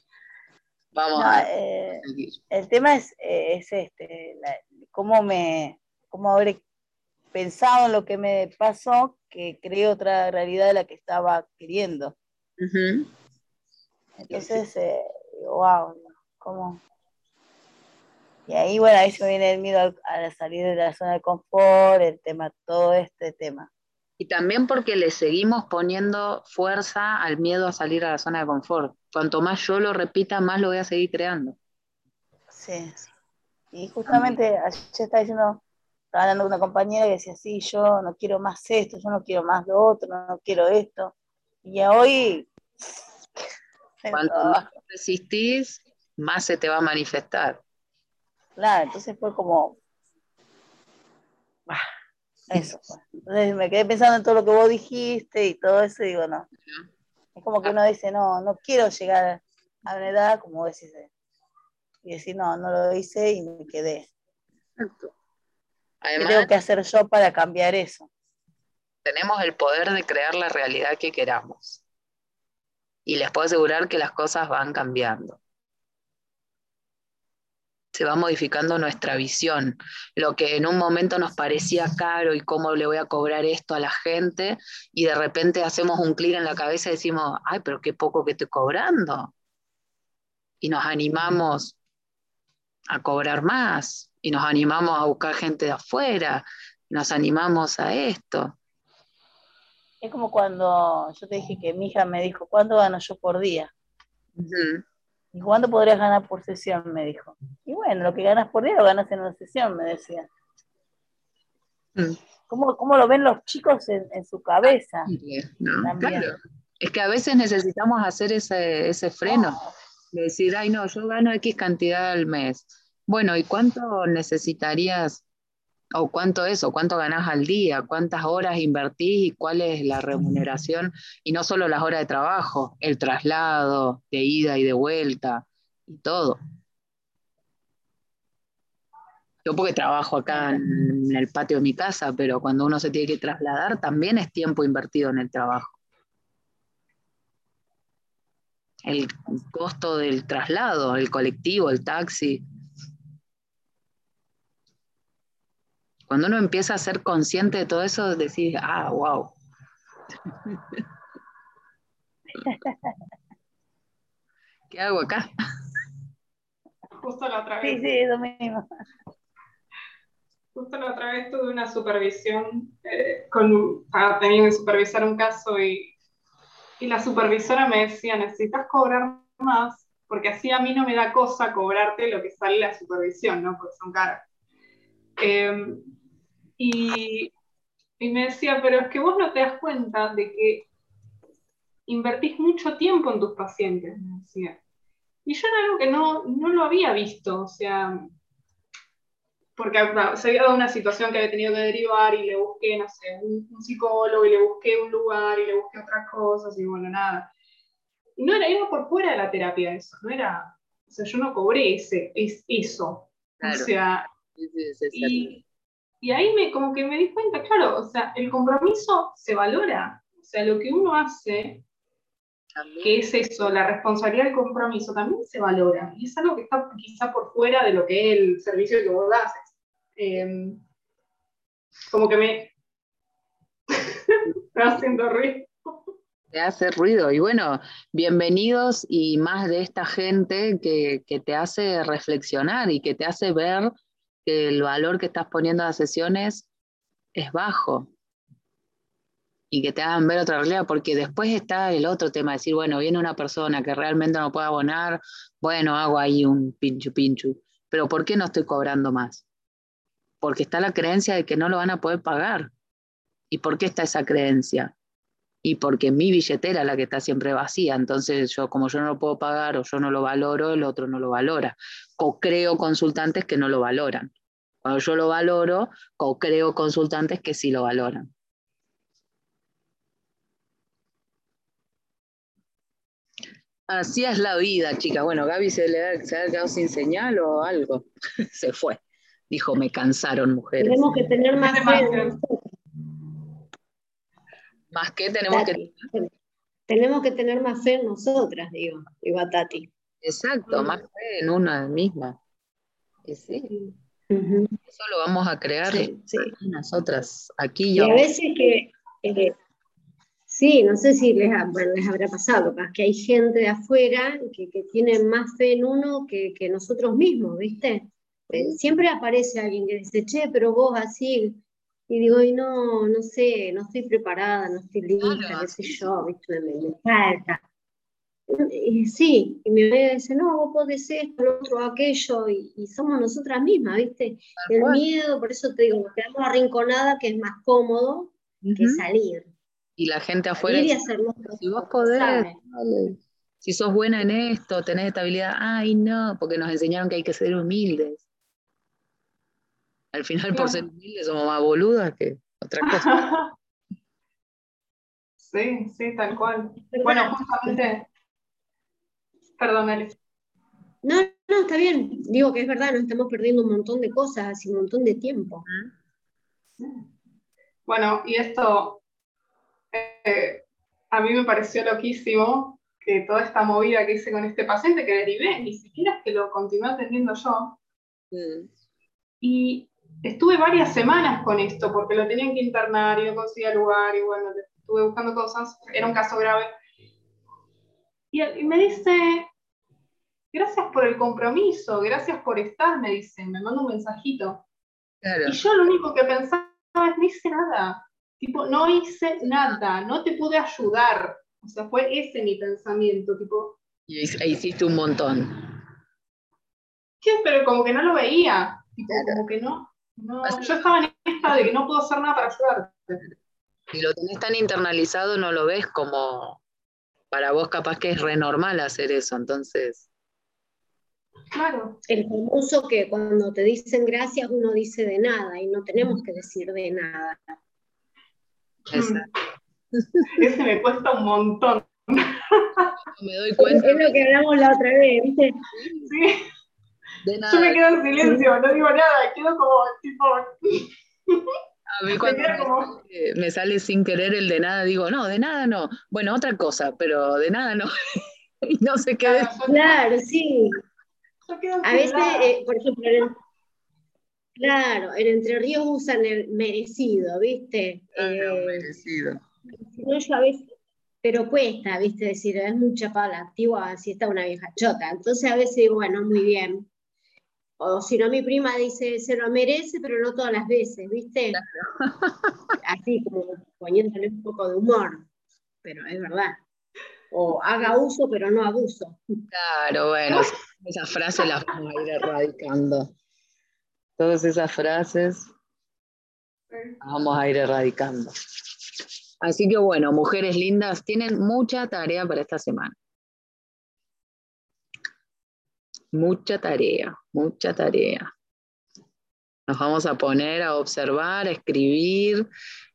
Vamos no, a eh, el tema es, eh, es este, la- cómo me, cómo habré pensado en lo que me pasó, que creé otra realidad de la que estaba queriendo. Entonces, eh, wow, ¿cómo? Y ahí, bueno, ahí se me viene el miedo al- a, salir de la zona de confort, el tema, todo este tema. Y también porque le seguimos poniendo fuerza al miedo a salir a la zona de confort. Cuanto más yo lo repita, más lo voy a seguir creando. Sí. Y justamente ayer estaba diciendo, estaba hablando con una compañera que decía, sí, yo no quiero más esto, yo no quiero más lo otro, no, quiero esto. Y hoy... Cuanto más resistís, más se te va a manifestar. Claro, entonces fue como. Eso fue. Entonces me quedé pensando en todo lo que vos dijiste y todo eso, y digo, no. Es como que uno dice, no, no quiero llegar a una edad, como decís, y decir, no, no lo hice y me quedé. ¿Qué Además, tengo que hacer yo para cambiar eso? tenemos el poder de crear la realidad que queramos. Y les puedo asegurar que las cosas van cambiando. Se va modificando nuestra visión. Lo que en un momento nos parecía caro y cómo le voy a cobrar esto a la gente, y de repente hacemos un clic en la cabeza y decimos, ay, pero qué poco que estoy cobrando. y nos animamos a cobrar más y nos animamos a buscar gente de afuera, nos animamos a esto. Es como cuando yo te dije que mi hija me dijo, ¿cuánto gano yo por día? ¿Y cuánto podrías ganar por sesión? Me dijo. Y bueno, lo que ganas por día lo ganas en una sesión, me decía. Mm. ¿Cómo, lo ven los chicos en, su cabeza? Es que a veces necesitamos hacer ese, ese freno, de decir, ay no, yo gano X cantidad al mes. Bueno, ¿y cuánto necesitarías o cuánto es, o cuánto ganás al día, cuántas horas invertís y cuál es la remuneración, y no solo las horas de trabajo, el traslado de ida y de vuelta y todo. Yo porque trabajo acá en el patio de mi casa, pero cuando uno se tiene que trasladar también es tiempo invertido en el trabajo. El costo del traslado, el colectivo, el taxi, Cuando uno empieza a ser consciente de todo eso, decís, ah, wow. ¿Qué hago acá? Justo la otra vez. Sí, sí, lo mismo. Justo la otra vez tuve una supervisión, eh, con, tenía que supervisar un caso y, y la supervisora me decía, necesitas cobrar más, porque así a mí no me da cosa cobrarte lo que sale la supervisión, ¿no? Porque son caras. Eh, y, me decía, pero es que vos no te das cuenta de que invertís mucho tiempo en tus pacientes, me decía. Y yo era algo que no, no lo había visto, o sea, porque se había dado una situación que había tenido que derivar y le busqué, no sé, un, psicólogo y le busqué un lugar y le busqué otras cosas y bueno, nada. Y no era, iba por fuera de la terapia eso, no era, o sea, yo no cobré ese, es, eso. O sea, y, y ahí me, como que me di cuenta, claro, o sea, el compromiso se valora. O sea, lo que uno hace, que es eso, la responsabilidad del compromiso, también se valora. Y es algo que está quizá por fuera de lo que es el servicio que vos das. Em, como que me... está haciendo ruido. Te hace ruido. Y bueno, bienvenidos y más de esta gente que, que te hace reflexionar y que te hace ver el valor que estás poniendo a las sesiones es bajo y que te hagan ver otra realidad, porque después está el otro tema, decir, bueno, viene una persona que realmente no puede abonar, bueno, hago ahí un pinchu pinchu, pero ¿por qué no estoy cobrando más? Porque está la creencia de que no lo van a poder pagar. ¿Y por qué está esa creencia? Y porque mi billetera es la que está siempre vacía, entonces yo como yo no lo puedo pagar o yo no lo valoro, el otro no lo valora. O creo consultantes que no lo valoran. Cuando yo lo valoro, creo consultantes que sí lo valoran. Así es la vida, chica. Bueno, Gaby se le ha, quedado sin señal o algo. se fue. Dijo, me cansaron, mujeres. Tenemos que tener más fe. ¿Más que tenemos que Tenemos que tener más fe en nosotras, digo, digo a Tati. Exacto, más fe en una misma. sí. Eso lo vamos a crear nosotras, aquí y, a veces que, eh, sí, no sé si les, habrá pasado, que hay gente de afuera que, tiene más fe en uno que, nosotros mismos, ¿viste? Eh, siempre aparece alguien que dice, che, pero vos así, y digo, y no, no sé, no estoy preparada, no estoy lista, qué sé yo, ¿viste? Me, me falta sí, y mi amiga dice, no, vos podés esto, lo otro, aquello, y, somos nosotras mismas, ¿viste? El miedo, por eso te digo, nos quedamos arrinconadas, que es más cómodo que salir. Y la gente afuera, si vos podés, si sos buena en esto, tenés estabilidad, ay no, porque nos enseñaron que hay que ser humildes. Al final, por ser humildes, somos más boludas que otra cosa. sí, sí, tal cual. Bueno, justamente Perdón, Alex. No, no, está bien. Digo que es verdad, nos estamos perdiendo un montón de cosas y un montón de tiempo. Bueno, y esto eh, a mí me pareció loquísimo que toda esta movida que hice con este paciente que derivé, ni siquiera es que lo continué atendiendo yo. Y estuve varias semanas con esto porque lo tenían que internar y no conseguía lugar y bueno, estuve buscando cosas, era un caso grave. Y, me dice, gracias por el compromiso, gracias por estar, me dicen, me manda un mensajito. Y yo lo único que pensaba es, no hice nada. Tipo, no hice nada, no te pude ayudar. O sea, fue ese mi pensamiento, tipo. Y hiciste un montón. ¿Qué? Pero como que no lo veía. Tipo, como que no, Yo estaba en esta de que no puedo hacer nada para ayudarte. Si lo tenés tan internalizado, no lo ves como. Para vos, capaz que es renormal hacer eso, entonces. Claro. El famoso que cuando te dicen gracias uno dice de nada y no tenemos que decir de nada. Exacto. Ese me cuesta un montón. Me doy cuenta. Es lo que hablamos la otra vez, ¿viste? Sí. De nada. Yo me quedo en silencio, no digo nada, quedo como tipo. A mí cuando me, sale, sin querer el de nada, digo, no, de nada no. Bueno, otra cosa, pero de nada no. y no sé qué. Claro, sí. A veces, eh, por ejemplo, claro, en Entre Ríos usan el merecido, ¿viste? Claro, eh, merecido. No, yo a veces, pero cuesta, ¿viste? Decir, es mucha pala antigua, así está una vieja chota. Entonces a veces digo, bueno, muy bien. O si no, mi prima dice, se lo merece, pero no todas las veces, ¿viste? Así como poniéndole un poco de humor, pero es verdad. O haga uso, pero no abuso. Claro, bueno, esas frases las vamos a ir erradicando. Todas esas frases vamos a ir erradicando. Así que bueno, mujeres lindas, tienen mucha tarea para esta semana. Mucha tarea, mucha tarea. Nos vamos a poner a observar, a escribir,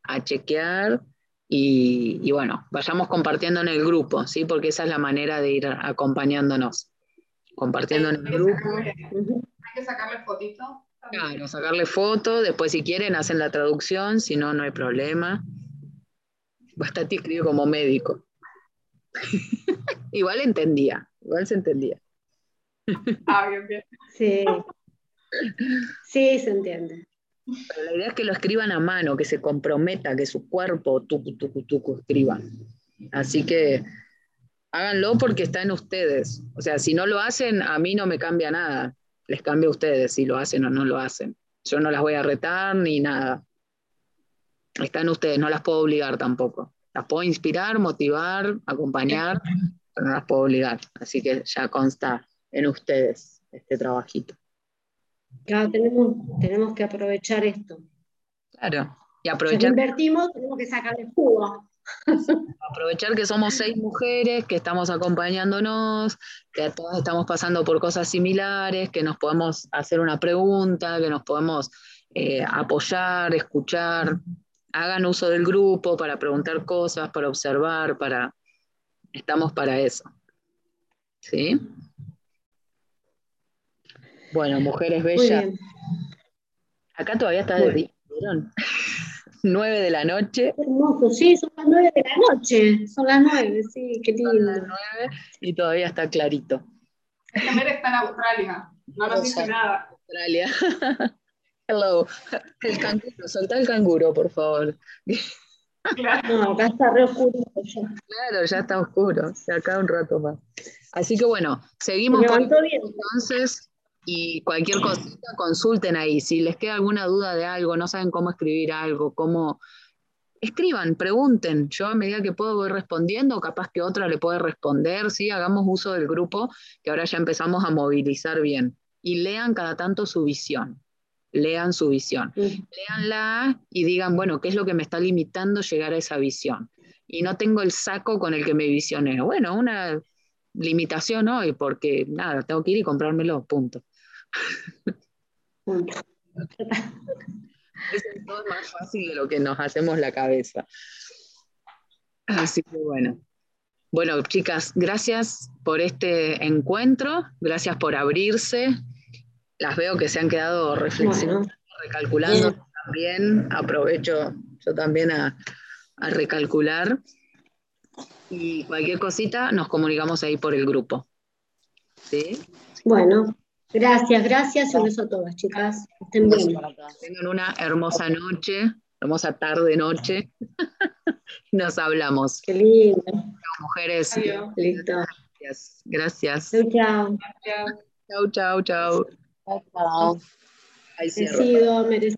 a chequear y, bueno, vayamos compartiendo en el grupo, ¿sí? Porque esa es la manera de ir acompañándonos. Compartiendo en el grupo. Hay que sacarle fotito. Claro, sacarle foto, después si quieren hacen la traducción, si no, no hay problema. Bastante escribió como médico. igual entendía, igual se entendía. Ah, bien, bien. Sí. Sí, se entiende. Pero la idea es que lo escriban a mano, que se comprometa, que su cuerpo tucu, tucu, tucu escriban. Así que háganlo porque está en ustedes. O sea, si no lo hacen, a mí no me cambia nada. Les cambia a ustedes si lo hacen o no lo hacen. Yo no las voy a retar ni nada. Están ustedes, no las puedo obligar tampoco. Las puedo inspirar, motivar, acompañar, pero no las puedo obligar. Así que ya consta en ustedes este trabajito. Claro, tenemos, tenemos que aprovechar esto. Claro, y aprovechar. Si invertimos, tenemos que sacarle jugo. Aprovechar que somos seis mujeres, que estamos acompañándonos, que todas estamos pasando por cosas similares, que nos podemos hacer una pregunta, que nos podemos eh, apoyar, escuchar. Hagan uso del grupo para preguntar cosas, para observar, para. Estamos para eso. ¿Sí? Bueno, mujeres bellas. Acá todavía está de día, ¿vieron? 9 de la noche. Hermoso, sí, son las nueve de la noche. Son las nueve, sí, qué lindo. Son las nueve y todavía está clarito. Esta mujer está en Australia, no nos dice nada. Australia. Hello. El canguro, soltá el canguro, por favor. Claro. No, acá está re oscuro ya. Claro, ya está oscuro. Acá un rato más. Así que bueno, seguimos. Por... Bien. Entonces, y cualquier cosita consulten ahí. Si les queda alguna duda de algo, no saben cómo escribir algo, cómo... Escriban, pregunten. Yo a medida que puedo voy respondiendo, capaz que otra le puede responder, ¿sí? Hagamos uso del grupo, que ahora ya empezamos a movilizar bien. Y lean cada tanto su visión. Lean su visión. Leanla y digan, bueno, ¿qué es lo que me está limitando llegar a esa visión? Y no tengo el saco con el que me visioné. Bueno, una limitación hoy, porque nada, tengo que ir y comprármelo, punto es todo más fácil de lo que nos hacemos la cabeza. Así que bueno. Bueno, chicas, gracias por este encuentro, gracias por abrirse. Las veo que se han quedado reflexionando, recalculando también. Aprovecho yo también a, a recalcular. Y cualquier cosita nos comunicamos ahí por el grupo. ¿Sí? Bueno, Gracias, gracias. Un beso a todas, chicas. Estén bien. Tengan una hermosa noche, hermosa tarde, noche. Nos hablamos. Qué lindo. Mujeres. Listo. Gracias. Gracias. Chau, chau. Gracias. Chau, chau, chau. Chao, chao. Ahí cierro. Merecido, merecido.